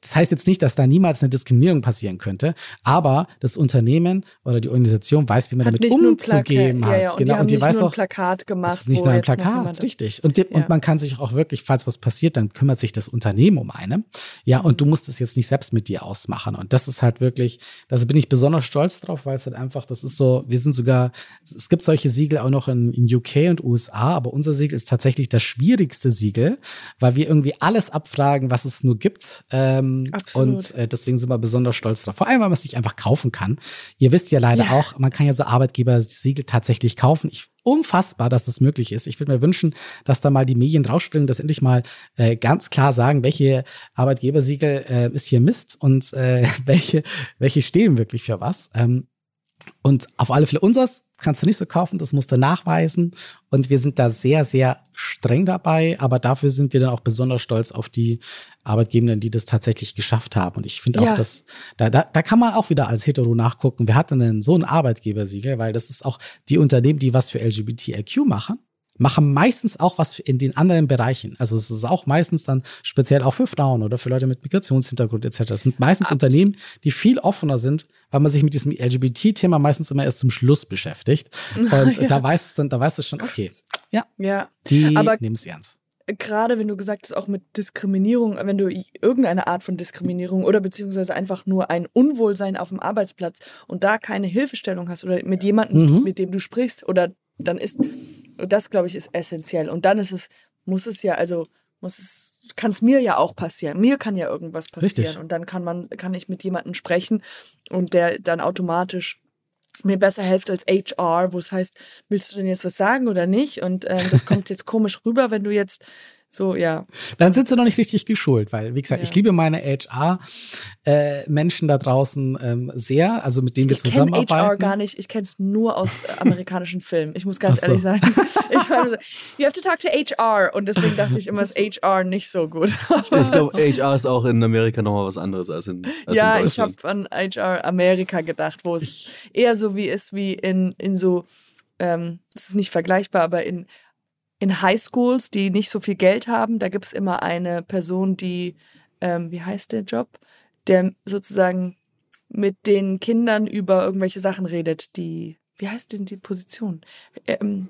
das heißt jetzt nicht, dass da niemals eine Diskriminierung passieren könnte, aber das Unternehmen oder die Organisation weiß, wie man Hat damit umzugehen hat. ja, ja, und genau, die und die nicht weiß nur ein auch, Plakat gemacht, das ist nicht nur ein Plakat, richtig. Und, Ja. und man kann sich auch wirklich, falls was passiert, dann kümmert sich das Unternehmen um einen. Ja, und du musst es jetzt nicht selbst mit dir ausmachen. Und das ist halt wirklich, da bin ich besonders stolz drauf, weil es halt einfach, das ist so, wir sind sogar, es gibt solche Siegel auch noch in, in UK und USA, aber unser Siegel ist tatsächlich das schwierigste Siegel, weil wir irgendwie alles abfragen, was es nur gibt. Ähm, und äh, deswegen sind wir besonders stolz drauf. Vor allem, weil man es sich einfach kaufen kann. Ihr wisst ja leider Ja. auch, man kann ja so Arbeitgeber-Siegel tatsächlich kaufen. Ich, unfassbar, dass das möglich ist. Ich würde mir wünschen, dass da mal die Medien rausspringen, dass endlich mal äh, ganz klar sagen, welche Arbeitgebersiegel äh, ist hier Mist und äh, welche, welche stehen wirklich für was. Ähm, und auf alle Fälle unseres kannst du nicht so kaufen, das musst du nachweisen. Und wir sind da sehr, sehr streng dabei, aber dafür sind wir dann auch besonders stolz auf die Arbeitgebenden, die das tatsächlich geschafft haben. Und ich finde Ja. auch, dass da, da, da kann man auch wieder als Hetero nachgucken. Wer hat denn denn so ein Arbeitgebersiegel? Weil das ist auch die Unternehmen, die was für LGBTIQ machen machen meistens auch was in den anderen Bereichen. Also es ist auch meistens dann speziell auch für Frauen oder für Leute mit Migrationshintergrund etc. Das sind meistens Unternehmen, die viel offener sind, weil man sich mit diesem LGBT-Thema meistens immer erst zum Schluss beschäftigt. Und Ja. da weiß es dann, da weißt du schon, okay, ja, Ja, die Aber- nehmen es ernst. gerade wenn du gesagt hast, auch mit Diskriminierung, wenn du irgendeine Art von Diskriminierung oder beziehungsweise einfach nur ein Unwohlsein auf dem Arbeitsplatz und da keine Hilfestellung hast oder mit jemandem, Mhm. mit dem du sprichst, oder dann ist, das glaube ich ist essentiell. Und dann ist es, muss es ja, also muss es, kann es mir ja auch passieren. Mir kann ja irgendwas passieren. Richtig. Und dann kann man, kann ich mit jemandem sprechen und der dann automatisch mir besser hilft als HR, wo es heißt, willst du denn jetzt was sagen oder nicht? Und ähm, das kommt jetzt komisch rüber, wenn du jetzt so, ja. Dann sind sie noch nicht richtig geschult, weil, wie gesagt, Ja. ich liebe meine HR-Menschen da draußen ähm, sehr, also mit denen wir Ich kenne zusammenarbeiten. HR gar nicht, ich kenne es nur aus äh, amerikanischen Filmen. Ich muss ganz so. ehrlich sagen. Ich meine, so, you have to talk to HR. Und deswegen dachte ich immer, ist HR nicht so gut. Ich glaube, HR ist auch in Amerika nochmal was anderes als in, als ja, in ich habe an HR Amerika gedacht, wo es eher so wie ist wie in, in so, ähm, es ist nicht vergleichbar, aber in, in Highschools, die nicht so viel Geld haben, da gibt es immer eine Person, die, ähm, wie heißt der Job, der sozusagen mit den Kindern über irgendwelche Sachen redet, die, wie heißt denn die Position? Ähm,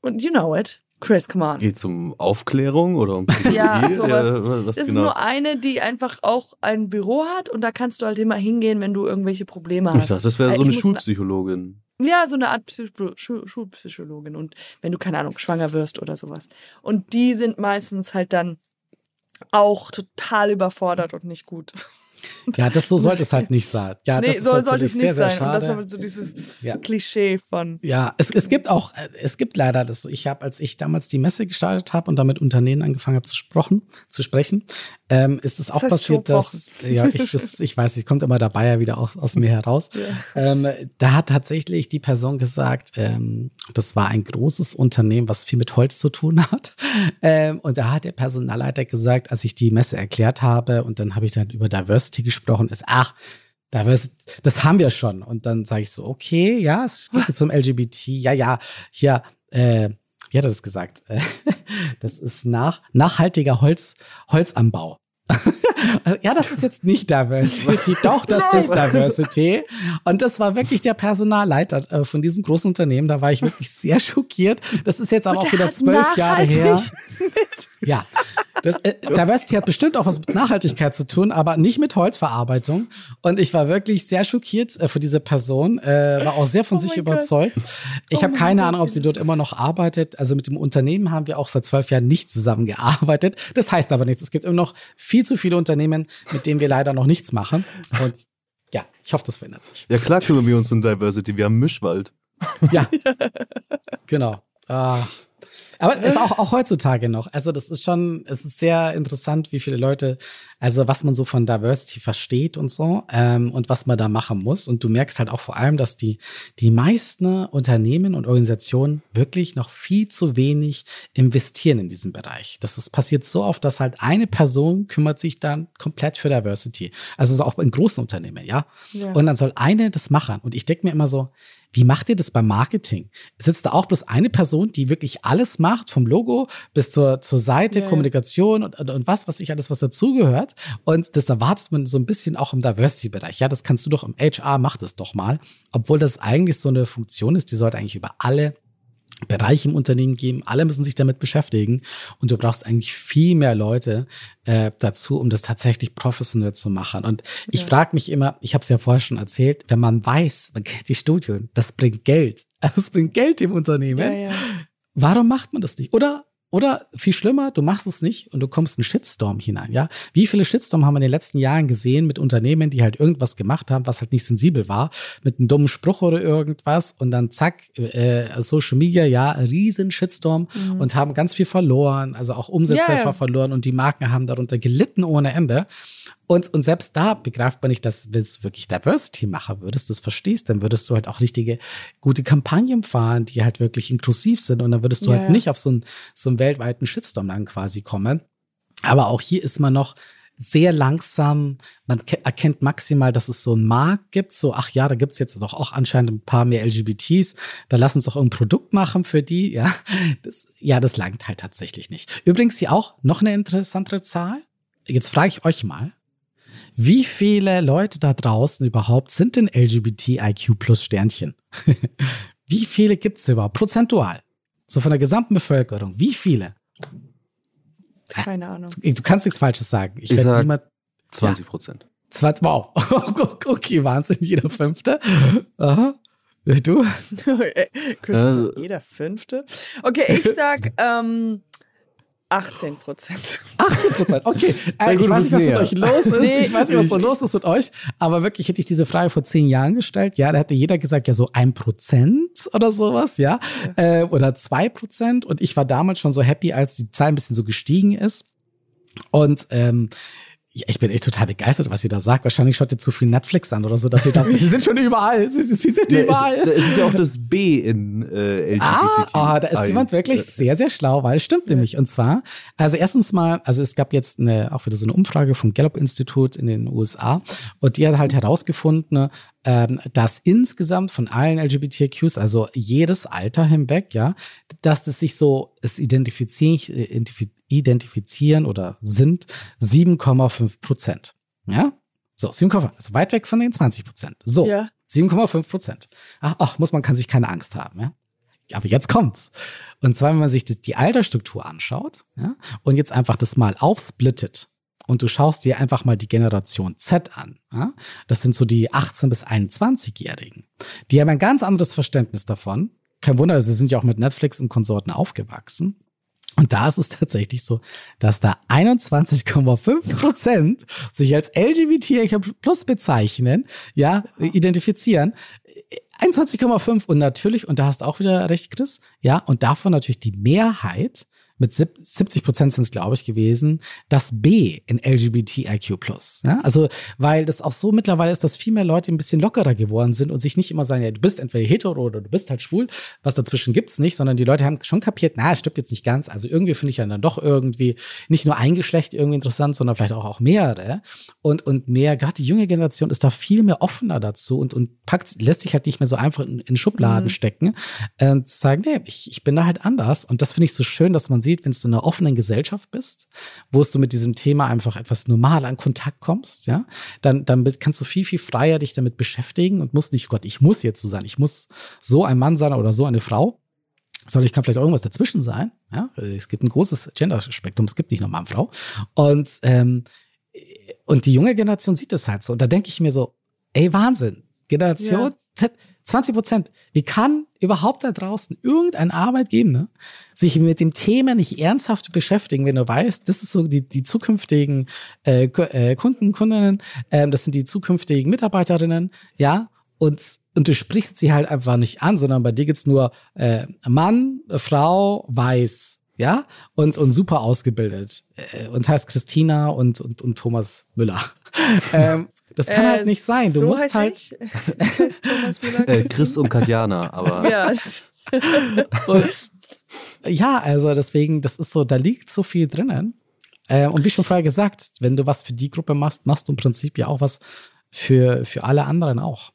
und you know it. Chris, come on. Geht es um Aufklärung oder um Psychologie? Ja, sowas. was Es ist genau? nur eine, die einfach auch ein Büro hat und da kannst du halt immer hingehen, wenn du irgendwelche Probleme hast. ich dachte, das wäre so eine ich muss- Schulpsychologin. Ja, so eine Art Psycho Schul Schulpsychologin und wenn du, keine Ahnung, schwanger wirst oder sowas. Und die sind meistens halt dann auch total überfordert und nicht gut. Ja, das so sollte es halt nicht sein. Ja, nee, das ist so sollte es nicht sehr, sehr sein. Und das ist aber so dieses Ja. Klischee von. Ja, es, es gibt auch, es gibt leider das. Ich habe, als ich damals die Messe gestartet habe und damit Unternehmen angefangen habe zu, sprechen, zu sprechen, ähm, ist es auch heißt passiert, dass, ja, ich, das, ich weiß, ich kommt immer dabei ja wieder aus, aus mir heraus. Ähm, da hat tatsächlich die Person gesagt, ähm, das war ein großes Unternehmen, was viel mit Holz zu tun hat. Ähm, und da hat der Personalleiter gesagt, als ich die Messe erklärt habe und dann habe ich dann über Diversity gesprochen, ist, ach, Diversity, das haben wir schon. Und dann sage ich so, okay, ja, es geht jetzt um LGBT, ja, ja, hier, äh, wie hat er das gesagt? Das ist nach, nachhaltiger Holz, Holzanbau. ja, das ist jetzt nicht Diversity. Doch, das ist Diversity. Und das war wirklich der Personalleiter äh, von diesem großen Unternehmen. Da war ich wirklich sehr schockiert. Das ist jetzt aber auch der wieder zwölf Jahre her. Ja, das, äh, Diversity hat bestimmt auch was mit Nachhaltigkeit zu tun, aber nicht mit Holzverarbeitung. Und ich war wirklich sehr schockiert äh, für diese Person, äh, war auch sehr von Oh sich überzeugt. Ich Oh habe keine Gott, Ahnung, ob sie dort immer noch arbeitet. Also mit dem Unternehmen haben wir auch seit zwölf Jahren nicht zusammengearbeitet. Das heißt aber nichts. Es gibt immer noch viel zu viele Unternehmen, mit denen wir leider noch nichts machen. Und ja, ich hoffe, das verändert sich. Ja, klar kümmern wir uns um Diversity. Wir haben Mischwald. Ja, genau. Ah. Aber ist auch, auch heutzutage noch. Also, das ist schon, es ist sehr interessant, wie viele Leute, also was man so von Diversity versteht und so, ähm, und was man da machen muss. Und du merkst halt auch vor allem, dass die, die meisten Unternehmen und Organisationen wirklich noch viel zu wenig investieren in diesem Bereich. Das ist passiert so oft, dass halt eine Person kümmert sich dann komplett für Diversity. Also so auch in großen Unternehmen, ja. Ja. Und dann soll eine das machen. Und ich denke mir immer so, wie macht ihr das beim Marketing? Sitzt da auch bloß eine Person, die wirklich alles macht, vom Logo bis zur, zur Seite, Ja. Kommunikation und, und, und was, was ich alles, was dazugehört. Und das erwartet man so ein bisschen auch im Diversity-Bereich. Ja, das kannst du doch im HR, mach das doch mal. Obwohl das eigentlich so eine Funktion ist, die sollte eigentlich über alle Bereiche im Unternehmen geben. Alle müssen sich damit beschäftigen. Und du brauchst eigentlich viel mehr Leute äh, dazu, um das tatsächlich professionell zu machen. Und ich Ja. frage mich immer, ich habe es ja vorher schon erzählt, wenn man weiß, man kennt die Studien, das bringt Geld. Das bringt Geld im Unternehmen. Ja, ja. Warum macht man das nicht? Oder, oder viel schlimmer, du machst es nicht und du kommst in einen Shitstorm hinein, ja? Wie viele Shitstorm haben wir in den letzten Jahren gesehen mit Unternehmen, die halt irgendwas gemacht haben, was halt nicht sensibel war, mit einem dummen Spruch oder irgendwas und dann zack, äh, Social Media, ja, riesen Shitstorm und haben ganz viel verloren, also auch Umsätze einfach verloren und die Marken haben darunter gelitten ohne Ende. Und, und selbst da begreift man nicht, dass wenn du wirklich Diversity machen würdest, das verstehst, dann würdest du halt auch richtige gute Kampagnen fahren, die halt wirklich inklusiv sind und dann würdest du Ja, halt ja. nicht auf so einen, so einen weltweiten Shitstorm dann quasi kommen. Aber auch hier ist man noch sehr langsam, man ke- erkennt maximal, dass es so einen Markt gibt, so, ach ja, da gibt's jetzt doch auch anscheinend ein paar mehr LGBTs, da lass uns doch irgendein Produkt machen für die, ja. Das, ja, das langt halt tatsächlich nicht. Übrigens hier auch noch eine interessantere Zahl. Jetzt frage ich euch mal, wie viele Leute da draußen überhaupt sind denn LGBTIQ plus Sternchen? wie viele gibt's überhaupt? Prozentual. So von der gesamten Bevölkerung. Wie viele? Keine Ahnung. Du kannst nichts Falsches sagen. Ich, Ich werde sag- niemand. 20 Prozent. Zwei, wow. Okay, Wahnsinn, jeder Fünfte. Aha. Du? Chris, Also- jeder Fünfte. Okay, ich sag ähm, 18 Prozent. 18 Prozent, okay. Äh, ich weiß nicht, was mit näher. euch los ist. Nee, ich weiß nicht, was so los ist mit euch. Aber wirklich hätte ich diese Frage vor zehn Jahren gestellt. Ja, da hätte jeder gesagt, ja, so ein Prozent oder sowas, ja. Äh, oder zwei Prozent. Und ich war damals schon so happy, als die Zahl ein bisschen so gestiegen ist. Und ähm, ja, ich bin echt total begeistert, was ihr da sagt. Wahrscheinlich schaut ihr zu viel Netflix an oder so, dass ihr dacht, sie sind schon überall. Sie, sie sind Ne, überall. es, es ist ja auch das B in äh, LGBTQ. Ah, ah, da ist jemand wirklich sehr, sehr schlau, weil es stimmt nämlich. Und zwar, also erstens mal, also es gab jetzt eine, auch wieder so eine Umfrage vom Gallup-Institut in den USA und die hat halt herausgefunden, ähm, dass insgesamt von allen LGBTQs, also jedes Alter hinweg, ja, dass das sich so, es identifizieren, identifi- identifizieren oder sind 7,5 Prozent. Ja? So, 7,5, also weit weg von den 20 Prozent. So, Ja. 7,5 Prozent. Ach, ach, muss man kann sich keine Angst haben, ja. Aber jetzt kommt's. Und zwar, wenn man sich das, die Altersstruktur anschaut, ja, und jetzt einfach das mal aufsplittet und du schaust dir einfach mal die Generation Z an, ja, das sind so die 18- bis 21-Jährigen. Die haben ein ganz anderes Verständnis davon. Kein Wunder, sie sind ja auch mit Netflix und Konsorten aufgewachsen. Und da ist es tatsächlich so, dass da 21,5 Prozent sich als LGBTIQ plus bezeichnen, ja, identifizieren. 21,5 und natürlich, und da hast du auch wieder recht, Chris, ja, und davon natürlich die Mehrheit, mit sieb- 70 Prozent sind es, glaube ich, gewesen, das B in LGBTIQ+. Ja? Also, weil das auch so mittlerweile ist, dass viel mehr Leute ein bisschen lockerer geworden sind und sich nicht immer sagen, ja, du bist entweder hetero oder du bist halt schwul, was dazwischen gibt's nicht, sondern die Leute haben schon kapiert, na, stimmt jetzt nicht ganz. Also irgendwie finde ich ja dann doch irgendwie nicht nur ein Geschlecht irgendwie interessant, sondern vielleicht auch, auch mehrere. Und, und mehr, gerade die junge Generation ist da viel mehr offener dazu und, und packt, lässt sich halt nicht mehr so einfach in, in Schubladen stecken und sagen, nee, ich, ich bin da halt anders. Und das finde ich so schön, dass man sieht, wenn du in einer offenen Gesellschaft bist, wo du mit diesem Thema einfach etwas normal an Kontakt kommst, ja, dann, dann kannst du viel, viel freier dich damit beschäftigen und musst nicht, Gott, ich muss jetzt so sein, ich muss so ein Mann sein oder so eine Frau. Sondern ich kann vielleicht auch irgendwas dazwischen sein. Ja? Es gibt ein großes Gender-Spektrum, es gibt nicht nur Mann, Frau. Und, ähm, und die junge Generation sieht das halt so. Und da denke ich mir so, ey, Wahnsinn. Generation Z, 20 Prozent. Wie kann überhaupt da draußen irgendein Arbeitgeber sich mit dem Thema nicht ernsthaft beschäftigen, wenn du weißt, das ist so die, die zukünftigen äh, äh, Kunden, Kundinnen, ähm, das sind die zukünftigen Mitarbeiterinnen, ja, und, und du sprichst sie halt einfach nicht an, sondern bei dir geht's nur äh, Mann, Frau, weiß, ja, und, und super ausgebildet. Äh, und heißt Christina und, und, und Thomas Müller. ähm, das kann Äh, halt nicht sein. Du so musst heißt halt. Äh, Chris und Katjana, aber Ja. Und ja, also deswegen, das ist so, da liegt so viel drinnen. Äh, und wie schon vorher gesagt, wenn du was für die Gruppe machst, machst du im Prinzip ja auch was für, für alle anderen auch.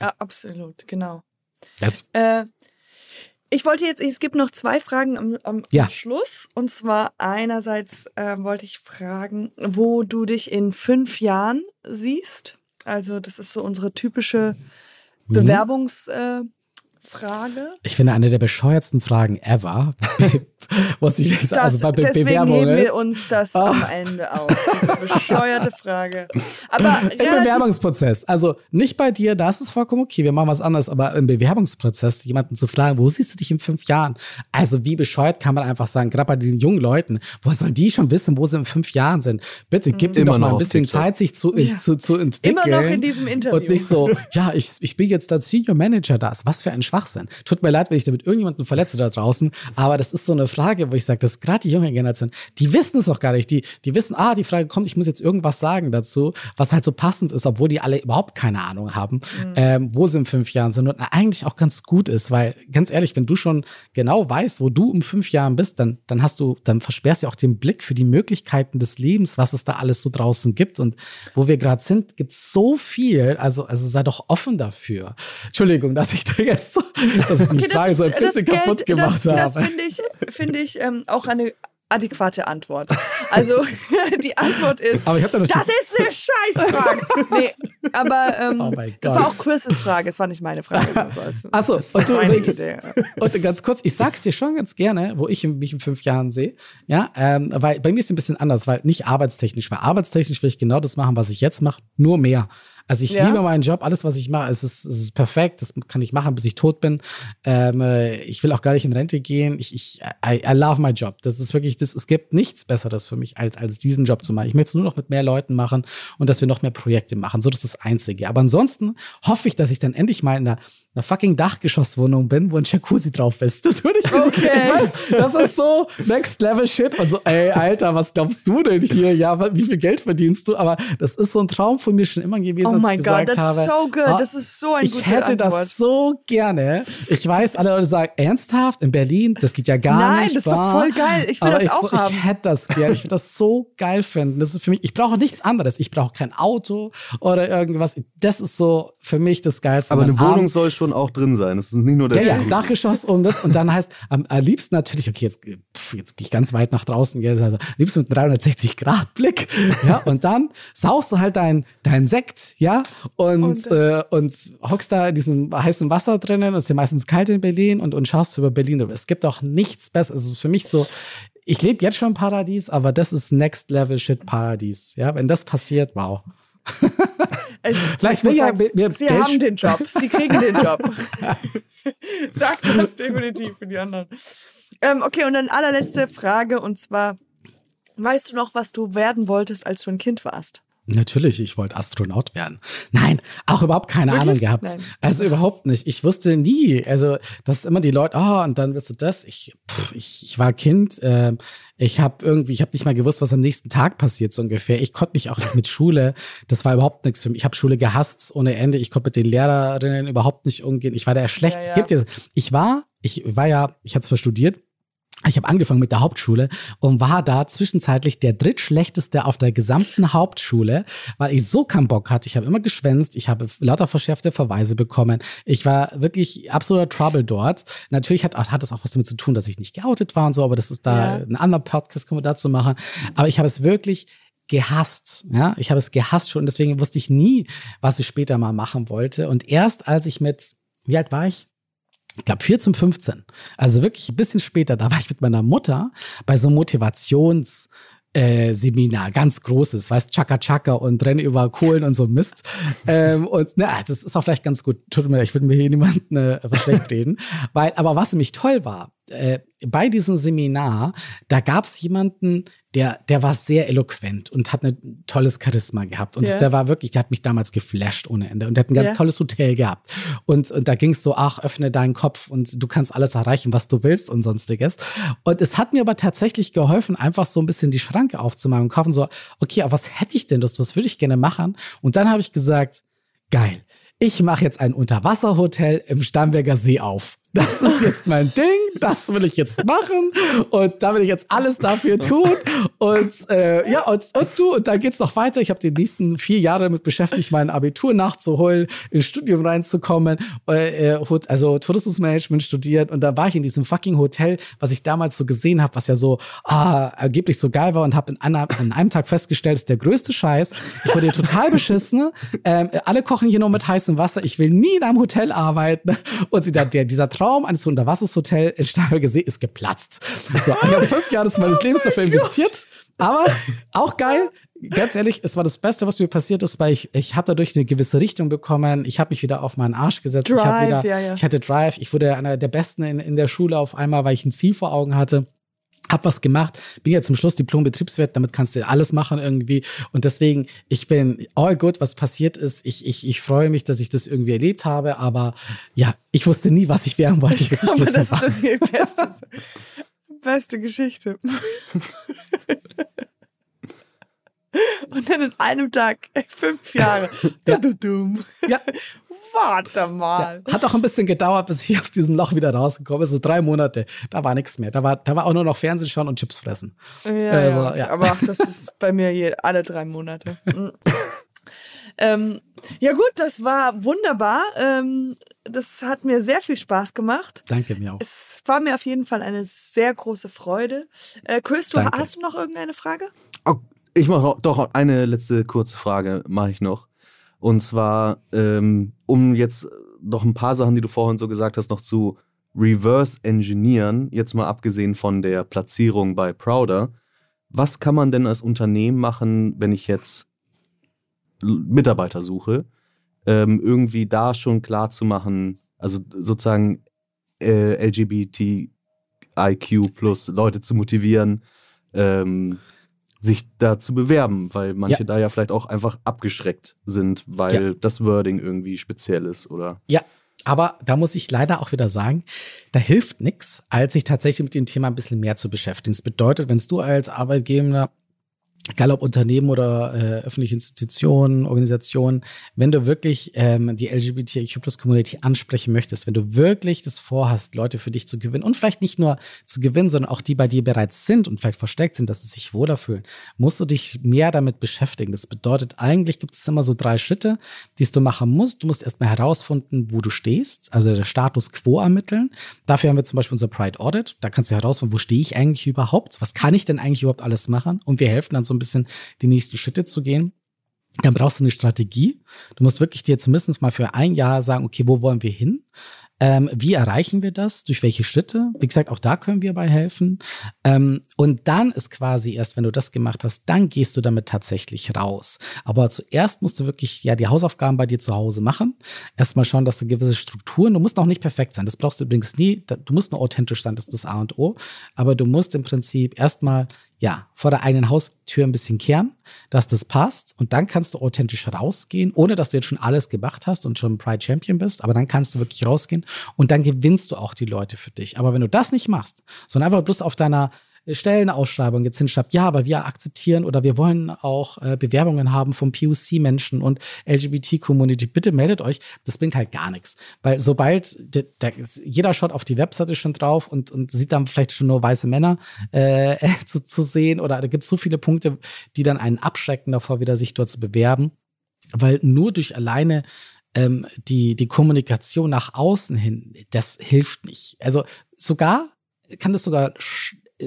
ja, absolut, genau. Das, Äh, ich wollte jetzt, es gibt noch zwei Fragen am, am, Ja. Schluss. Und zwar einerseits äh, wollte ich fragen, wo du dich in fünf Jahren siehst. Also das ist so unsere typische Mhm. Frage. ich finde eine der bescheuertsten Fragen ever. Muss ich sagen. Das, Also bei Be deswegen Bewerbungen. heben wir uns das Ah. am Ende auf. Diese bescheuerte Frage. Aber Im Bewerbungsprozess. Also nicht bei dir, da ist es vollkommen okay, wir machen was anderes, aber im Bewerbungsprozess jemanden zu fragen, wo siehst du dich in fünf Jahren? Also wie bescheuert kann man einfach sagen, gerade bei diesen jungen Leuten, woher sollen die schon wissen, wo sie in fünf Jahren sind? Bitte gib ihnen Immer doch mal ein bisschen TikTok. Zeit, sich zu, Ja. zu, zu entwickeln. Immer noch in diesem Interview. Und nicht so, ja, ich, ich bin jetzt der Senior Manager das. Was für ein Schwachsinn. Tut mir leid, wenn ich damit irgendjemanden verletze da draußen, aber das ist so eine Frage, wo ich sage, das ist gerade die junge Generation, die wissen es doch gar nicht. Die, die wissen, ah, die Frage kommt, ich muss jetzt irgendwas sagen dazu, was halt so passend ist, obwohl die alle überhaupt keine Ahnung haben, Mhm. ähm, wo sie in fünf Jahren sind und eigentlich auch ganz gut ist, weil ganz ehrlich, wenn du schon genau weißt, wo du in fünf Jahren bist, dann, dann hast du, dann versperrst du auch den Blick für die Möglichkeiten des Lebens, was es da alles so draußen gibt und wo wir gerade sind, gibt es so viel, also, also sei doch offen dafür. Entschuldigung, dass ich da jetzt so, dass ich die Okay, Frage so ein das bisschen Geld- kaputt gemacht das, Das habe. finde ich, finde ich ähm, auch eine adäquate Antwort. Also die Antwort ist, Aber ich das natürlich. ist eine Scheißfrage. Nee, aber ähm, Oh das war auch Chris' Frage, es war nicht meine Frage. Also, als- Achso, das war und du übrigens, und ganz kurz, ich sag's dir schon ganz gerne, wo ich mich in fünf Jahren sehe. Ja, ähm, weil bei mir ist es ein bisschen anders, weil nicht arbeitstechnisch, weil arbeitstechnisch will ich genau das machen, was ich jetzt mache, nur mehr. Also ich Ja. liebe meinen Job, alles, was ich mache, es ist, es ist perfekt, das kann ich machen, bis ich tot bin. Ähm, äh, ich will auch gar nicht in Rente gehen. Ich, ich, I, I love my job. Das ist wirklich, das, es gibt nichts Besseres für mich, als, als diesen Job zu machen. Ich möchte es nur noch mit mehr Leuten machen und dass wir noch mehr Projekte machen. So, das ist das Einzige. Aber ansonsten hoffe ich, dass ich dann endlich mal in einer, einer fucking Dachgeschosswohnung bin, wo ein Jacuzzi drauf ist. Das würde ich Okay. Ich weiß, das ist so Next Level Shit. Und so, ey, Alter, was glaubst du denn hier? Ja, wie viel Geld verdienst du? Aber das ist so ein Traum von mir schon immer gewesen, Oh my ich God, gesagt that's habe. so good. ah, Das ist so ein ich guter hätte Antwort. das so gerne. Ich weiß, alle Leute sagen, ernsthaft, in Berlin, das geht ja gar Nein, nicht. das ist doch voll geil. Ich will Aber das ich auch so, haben. Ich hätte das gerne. Ich würde das so geil finden. Das ist für mich, ich brauche nichts anderes. Ich brauche kein Auto oder irgendwas. Das ist so für mich das Geilste. Aber eine Mein Wohnung Abend- soll schon auch drin sein. Es ist nicht nur der ja, ja. Dachgeschoss um das und dann heißt am, am liebsten natürlich, okay, jetzt, pf, jetzt gehe ich ganz weit nach draußen, gell, also, am liebsten mit 360-Grad-Blick, ja, und dann saust du halt dein, dein Sekt, ja, und, Und, äh, und hockst da in diesem heißen Wasser drinnen, es ist ja meistens kalt in Berlin und, und schaust über Berlin drüber. Es gibt auch nichts Besseres. Es ist für mich so, ich lebe jetzt schon im Paradies, aber das ist Next Level Shit Paradies, ja, wenn das passiert, wow. Ich, Vielleicht ich muss ja mir Sie Geld- haben den Job. Sie kriegen den Job. Sag das definitiv für die anderen. Ähm, okay, und dann allerletzte Frage und zwar: Weißt du noch, was du werden wolltest, als du ein Kind warst? Natürlich, ich wollte Astronaut werden. Nein, auch überhaupt keine Wirklich? Ahnung gehabt. Nein. Also überhaupt nicht. Ich wusste nie. Also das ist immer die Leute, oh, und dann wirst du das. Ich, pff, ich, ich war Kind. ähm, ich habe irgendwie, ich habe nicht mal gewusst, was am nächsten Tag passiert so ungefähr. Ich konnte mich auch nicht mit Schule. Das war überhaupt nichts für mich. Ich habe Schule gehasst ohne Ende. Ich konnte mit den Lehrerinnen überhaupt nicht umgehen. Ich war da schlecht. Ja, ja. Gibt es? Ich war, ich war ja, ich hatte zwar studiert. Ich habe angefangen mit der Hauptschule und war da zwischenzeitlich der drittschlechteste auf der gesamten Hauptschule, weil ich so keinen Bock hatte. Ich habe immer geschwänzt, ich habe lauter verschärfte Verweise bekommen. Ich war wirklich absoluter Trouble dort. Natürlich hat, hat das auch was damit zu tun, dass ich nicht geoutet war und so, aber das ist da Ja. ein anderer Podcast, können wir dazu machen. Aber ich habe es wirklich gehasst. Ja, ich habe es gehasst schon und deswegen wusste ich nie, was ich später mal machen wollte. Und erst als ich mit, wie alt war ich? Ich glaube 14, 15. Also wirklich ein bisschen später, da war ich mit meiner Mutter bei so einem Motivations- äh, Seminar, ganz großes, weißt, Chaka Chaka und Rennen über Kohlen und so Mist. ähm, und na, das ist auch vielleicht ganz gut. Tut mir, leid, ich würde mir hier niemanden äh, was schlecht reden. Weil, aber was nämlich toll war, äh, bei diesem Seminar, da gab es jemanden, der, der war sehr eloquent und hat ein tolles Charisma gehabt. Und Ja. der war wirklich, der hat mich damals geflasht ohne Ende. Und der hat ein ganz Ja. tolles Hotel gehabt. Und, und da ging es so, ach, öffne deinen Kopf und du kannst alles erreichen, was du willst und sonstiges. Und es hat mir aber tatsächlich geholfen, einfach so ein bisschen die Schranke aufzumachen und und so, okay, aber was hätte ich denn das? Was würde ich gerne machen? Und dann habe ich gesagt, geil. Ich mache jetzt ein Unterwasserhotel im Starnberger See auf. Das ist jetzt mein Ding, das will ich jetzt machen und da will ich jetzt alles dafür tun. Und äh, ja, und, und du, und dann geht's noch weiter. Ich habe die nächsten vier Jahre damit beschäftigt, mein Abitur nachzuholen, ins Studium reinzukommen, äh, äh also Tourismusmanagement studiert und da war ich in diesem fucking Hotel, was ich damals so gesehen habe, was ja so ah, angeblich so geil war und habe in, an einem Tag festgestellt, ist der größte Scheiß. Ich wurde total beschissen. Ähm, alle kochen hier nur mit heißem Wasser. Ich will nie in einem Hotel arbeiten. Und sie da, der, dieser Traum eines Unterwasserhotels in Starnberger ist geplatzt. So, ich habe fünf Jahre meines Lebens dafür investiert. Aber auch geil, ganz ehrlich, es war das Beste, was mir passiert ist, weil ich, ich habe dadurch eine gewisse Richtung bekommen. Ich habe mich wieder auf meinen Arsch gesetzt. Drive, ich, wieder, ja, ja. ich hatte Drive. Ich wurde einer der Besten in, in der Schule auf einmal, weil ich ein Ziel vor Augen hatte hab was gemacht, bin ja zum Schluss Diplom-Betriebswirt, damit kannst du alles machen irgendwie. Und deswegen, ich bin all good, was passiert ist. Ich, ich, ich freue mich, dass ich das irgendwie erlebt habe, aber ja, ich wusste nie, was ich werden wollte. Ich Aber 14 das ist war. doch die beste, beste Geschichte. Und dann in einem Tag fünf Jahre. Ja. Ja, Warte mal. hat auch ein bisschen gedauert, bis ich aus diesem Loch wieder rausgekommen bin. So drei Monate. Da war nichts mehr. Da war, da war auch nur noch Fernsehen schauen und Chips fressen. Ja, Also, ja, ja. aber das ist bei mir je, alle drei Monate. Mhm. ähm, ja gut, das war wunderbar. Ähm, das hat mir sehr viel Spaß gemacht. Danke mir auch. Es war mir auf jeden Fall eine sehr große Freude. Äh, Chris, du Danke. hast du noch irgendeine Frage? Ich mache doch eine letzte kurze Frage, mache ich noch. Und zwar, ähm, um jetzt noch ein paar Sachen, die du vorhin so gesagt hast, noch zu reverse engineeren, jetzt mal abgesehen von der Platzierung bei Prouder. Was kann man denn als Unternehmen machen, wenn ich jetzt Mitarbeiter suche, ähm, irgendwie da schon klar zu machen, also sozusagen äh, LGBTIQ plus Leute zu motivieren, ähm, sich da zu bewerben, weil manche Ja. da ja vielleicht auch einfach abgeschreckt sind, weil Ja. das Wording irgendwie speziell ist oder. Ja, aber da muss ich leider auch wieder sagen, da hilft nichts, als sich tatsächlich mit dem Thema ein bisschen mehr zu beschäftigen. Das bedeutet, wenn du als Arbeitgeber egal ob Unternehmen oder äh, öffentliche Institutionen, Organisationen, wenn du wirklich ähm, die LGBTIQ-Plus-Community ansprechen möchtest, wenn du wirklich das vorhast, Leute für dich zu gewinnen und vielleicht nicht nur zu gewinnen, sondern auch die bei dir bereits sind und vielleicht versteckt sind, dass sie sich wohler fühlen, musst du dich mehr damit beschäftigen. Das bedeutet, eigentlich gibt es immer so drei Schritte, die du machen musst. Du musst erstmal herausfinden, wo du stehst, also der Status quo ermitteln. Dafür haben wir zum Beispiel unser Pride Audit. Da kannst du herausfinden, wo stehe ich eigentlich überhaupt? Was kann ich denn eigentlich überhaupt alles machen? Und wir helfen dann so ein bisschen, die nächsten Schritte zu gehen. Dann brauchst du eine Strategie. Du musst wirklich dir zumindest mal für ein Jahr sagen, okay, wo wollen wir hin? Ähm, wie erreichen wir das? Durch welche Schritte? Wie gesagt, auch da können wir bei helfen. Ähm, und dann ist quasi erst, wenn du das gemacht hast, dann gehst du damit tatsächlich raus. Aber zuerst musst du wirklich ja die Hausaufgaben bei dir zu Hause machen. Erstmal schauen, dass du gewisse Strukturen, du musst noch nicht perfekt sein. Das brauchst du übrigens nie. Du musst nur authentisch sein, das ist das A und O. Aber du musst im Prinzip erstmal ja, vor der eigenen Haustür ein bisschen kehren, dass das passt. Und dann kannst du authentisch rausgehen, ohne dass du jetzt schon alles gemacht hast und schon Pride Champion bist. Aber dann kannst du wirklich rausgehen und dann gewinnst du auch die Leute für dich. Aber wenn du das nicht machst, sondern einfach bloß auf deiner Stellenausschreibung jetzt hinschreibt, ja, aber wir akzeptieren oder wir wollen auch äh, Bewerbungen haben von POC-Menschen und LGBT-Community, bitte meldet euch. Das bringt halt gar nichts. Weil sobald de, der, jeder schaut auf die Webseite schon drauf und, und sieht dann vielleicht schon nur weiße Männer äh, zu, zu sehen oder da gibt es so viele Punkte, die dann einen abschrecken davor, wieder sich dort zu bewerben. Weil nur durch alleine ähm, die, die Kommunikation nach außen hin, das hilft nicht. Also sogar kann das sogar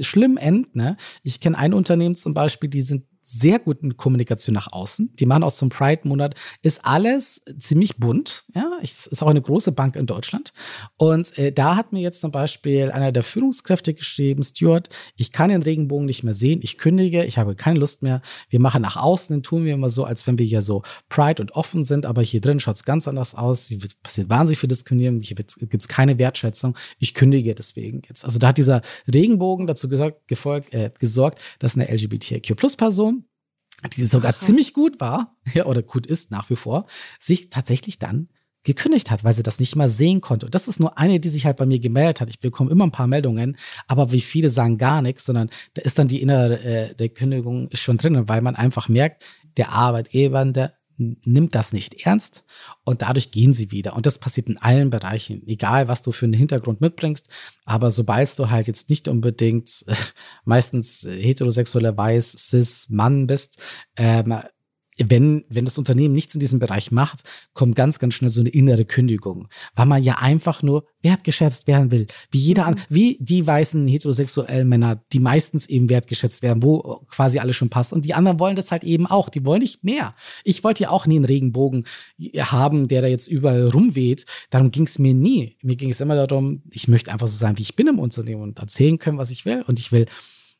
schlimm enden. Ne? Ich kenne ein Unternehmen zum Beispiel, die sind sehr gut in Kommunikation nach außen. Die machen auch zum Pride-Monat. Ist alles ziemlich bunt. Ja, ist auch eine große Bank in Deutschland. Und äh, da hat mir jetzt zum Beispiel einer der Führungskräfte geschrieben, Stuart, ich kann den Regenbogen nicht mehr sehen. Ich kündige. Ich habe keine Lust mehr. Wir machen nach außen, tun wir immer so, als wenn wir hier so Pride und offen sind. Aber hier drin schaut es ganz anders aus. Hier wird- passiert wahnsinnig viel Diskriminierung. Hier gibt es keine Wertschätzung. Ich kündige deswegen jetzt. Also da hat dieser Regenbogen dazu gesorgt, gefolgt, äh, gesorgt dass eine LGBTIQ-Plus-Person die sogar ziemlich gut war, ja, oder gut ist nach wie vor, sich tatsächlich dann gekündigt hat, weil sie das nicht mal sehen konnte. Und das ist nur eine, die sich halt bei mir gemeldet hat. Ich bekomme immer ein paar Meldungen, aber wie viele sagen gar nichts, sondern da ist dann die innere äh, der Kündigung ist schon drin, weil man einfach merkt, der Arbeitgeber, der nimmt das nicht ernst und dadurch gehen sie wieder. Und das passiert in allen Bereichen, egal was du für einen Hintergrund mitbringst. Aber sobald du halt jetzt nicht unbedingt äh, meistens heterosexueller weiß, cis Mann bist, ähm, wenn, wenn das Unternehmen nichts in diesem Bereich macht, kommt ganz, ganz schnell so eine innere Kündigung, weil man ja einfach nur wertgeschätzt werden will. Wie jeder an, wie die weißen heterosexuellen Männer, die meistens eben wertgeschätzt werden, wo quasi alles schon passt. Und die anderen wollen das halt eben auch. Die wollen nicht mehr. Ich wollte ja auch nie einen Regenbogen haben, der da jetzt überall rumweht. Darum ging es mir nie. Mir ging es immer darum, ich möchte einfach so sein, wie ich bin im Unternehmen und erzählen können, was ich will. Und ich will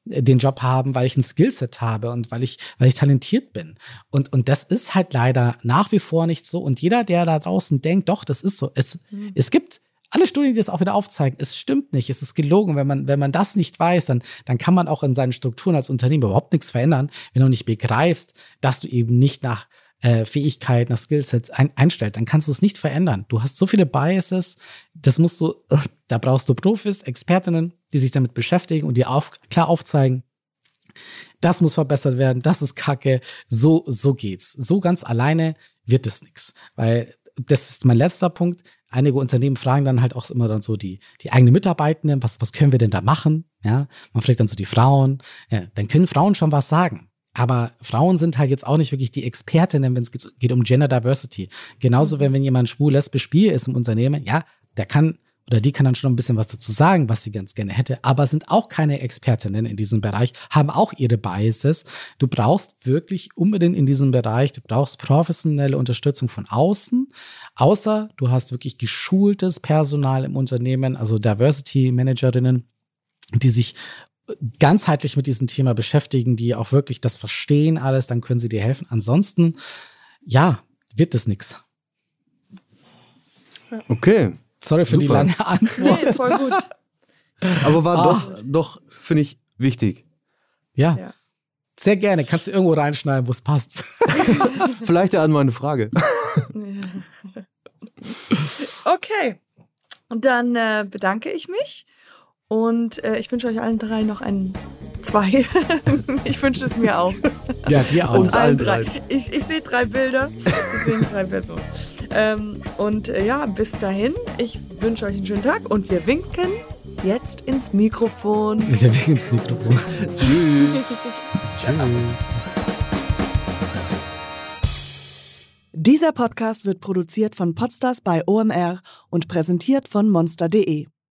den Job haben, weil ich ein Skillset habe und weil ich, weil ich talentiert bin. Und, und das ist halt leider nach wie vor nicht so. Und jeder, der da draußen denkt, doch, das ist so. Es, mhm. es gibt alle Studien, die das auch wieder aufzeigen, es stimmt nicht, es ist gelogen. Wenn man, wenn man das nicht weiß, dann, dann kann man auch in seinen Strukturen als Unternehmen überhaupt nichts verändern, wenn du nicht begreifst, dass du eben nicht nach äh, Fähigkeit, nach Skillsets ein, einstellt, dann kannst du es nicht verändern. Du hast so viele Biases, das musst du, da brauchst du Profis, Expertinnen, die sich damit beschäftigen und dir auf, klar aufzeigen, das muss verbessert werden, das ist Kacke, so, so geht's. So ganz alleine wird es nichts. Weil das ist mein letzter Punkt. Einige Unternehmen fragen dann halt auch immer dann so die, die eigenen Mitarbeitenden, was, was können wir denn da machen? Ja, man fragt dann so die Frauen. Ja, dann können Frauen schon was sagen. Aber Frauen sind halt jetzt auch nicht wirklich die Expertinnen, wenn es geht um Gender Diversity. Genauso, wenn, wenn jemand schwul, lesbisch, bi ist im Unternehmen, ja, der kann oder die kann dann schon ein bisschen was dazu sagen, was sie ganz gerne hätte, aber sind auch keine Expertinnen in diesem Bereich, haben auch ihre Biases. Du brauchst wirklich unbedingt in diesem Bereich, du brauchst professionelle Unterstützung von außen, außer du hast wirklich geschultes Personal im Unternehmen, also Diversity Managerinnen, die sich ganzheitlich mit diesem Thema beschäftigen, die auch wirklich das verstehen alles, dann können sie dir helfen. Ansonsten, ja, wird das nichts. Okay. Sorry für Super. die lange Antwort. Nee, voll gut. Aber war oh. doch, doch finde ich, wichtig. Ja. ja. Sehr gerne. Kannst du irgendwo reinschneiden, wo es passt. Vielleicht ja an meine Frage. okay. Und dann äh, bedanke ich mich und äh, ich wünsche euch allen drei noch einen zwei. ich wünsche es mir auch. Ja, dir auch. Uns allen drei. drei. Ich, ich sehe drei Bilder, deswegen drei Personen. Ähm, und äh, ja, bis dahin, ich wünsche euch einen schönen Tag und wir winken jetzt ins Mikrofon. Wir winken ins Mikrofon. Tschüss. Tschüss. Dieser Podcast wird produziert von Podstars bei OMR und präsentiert von monster.de.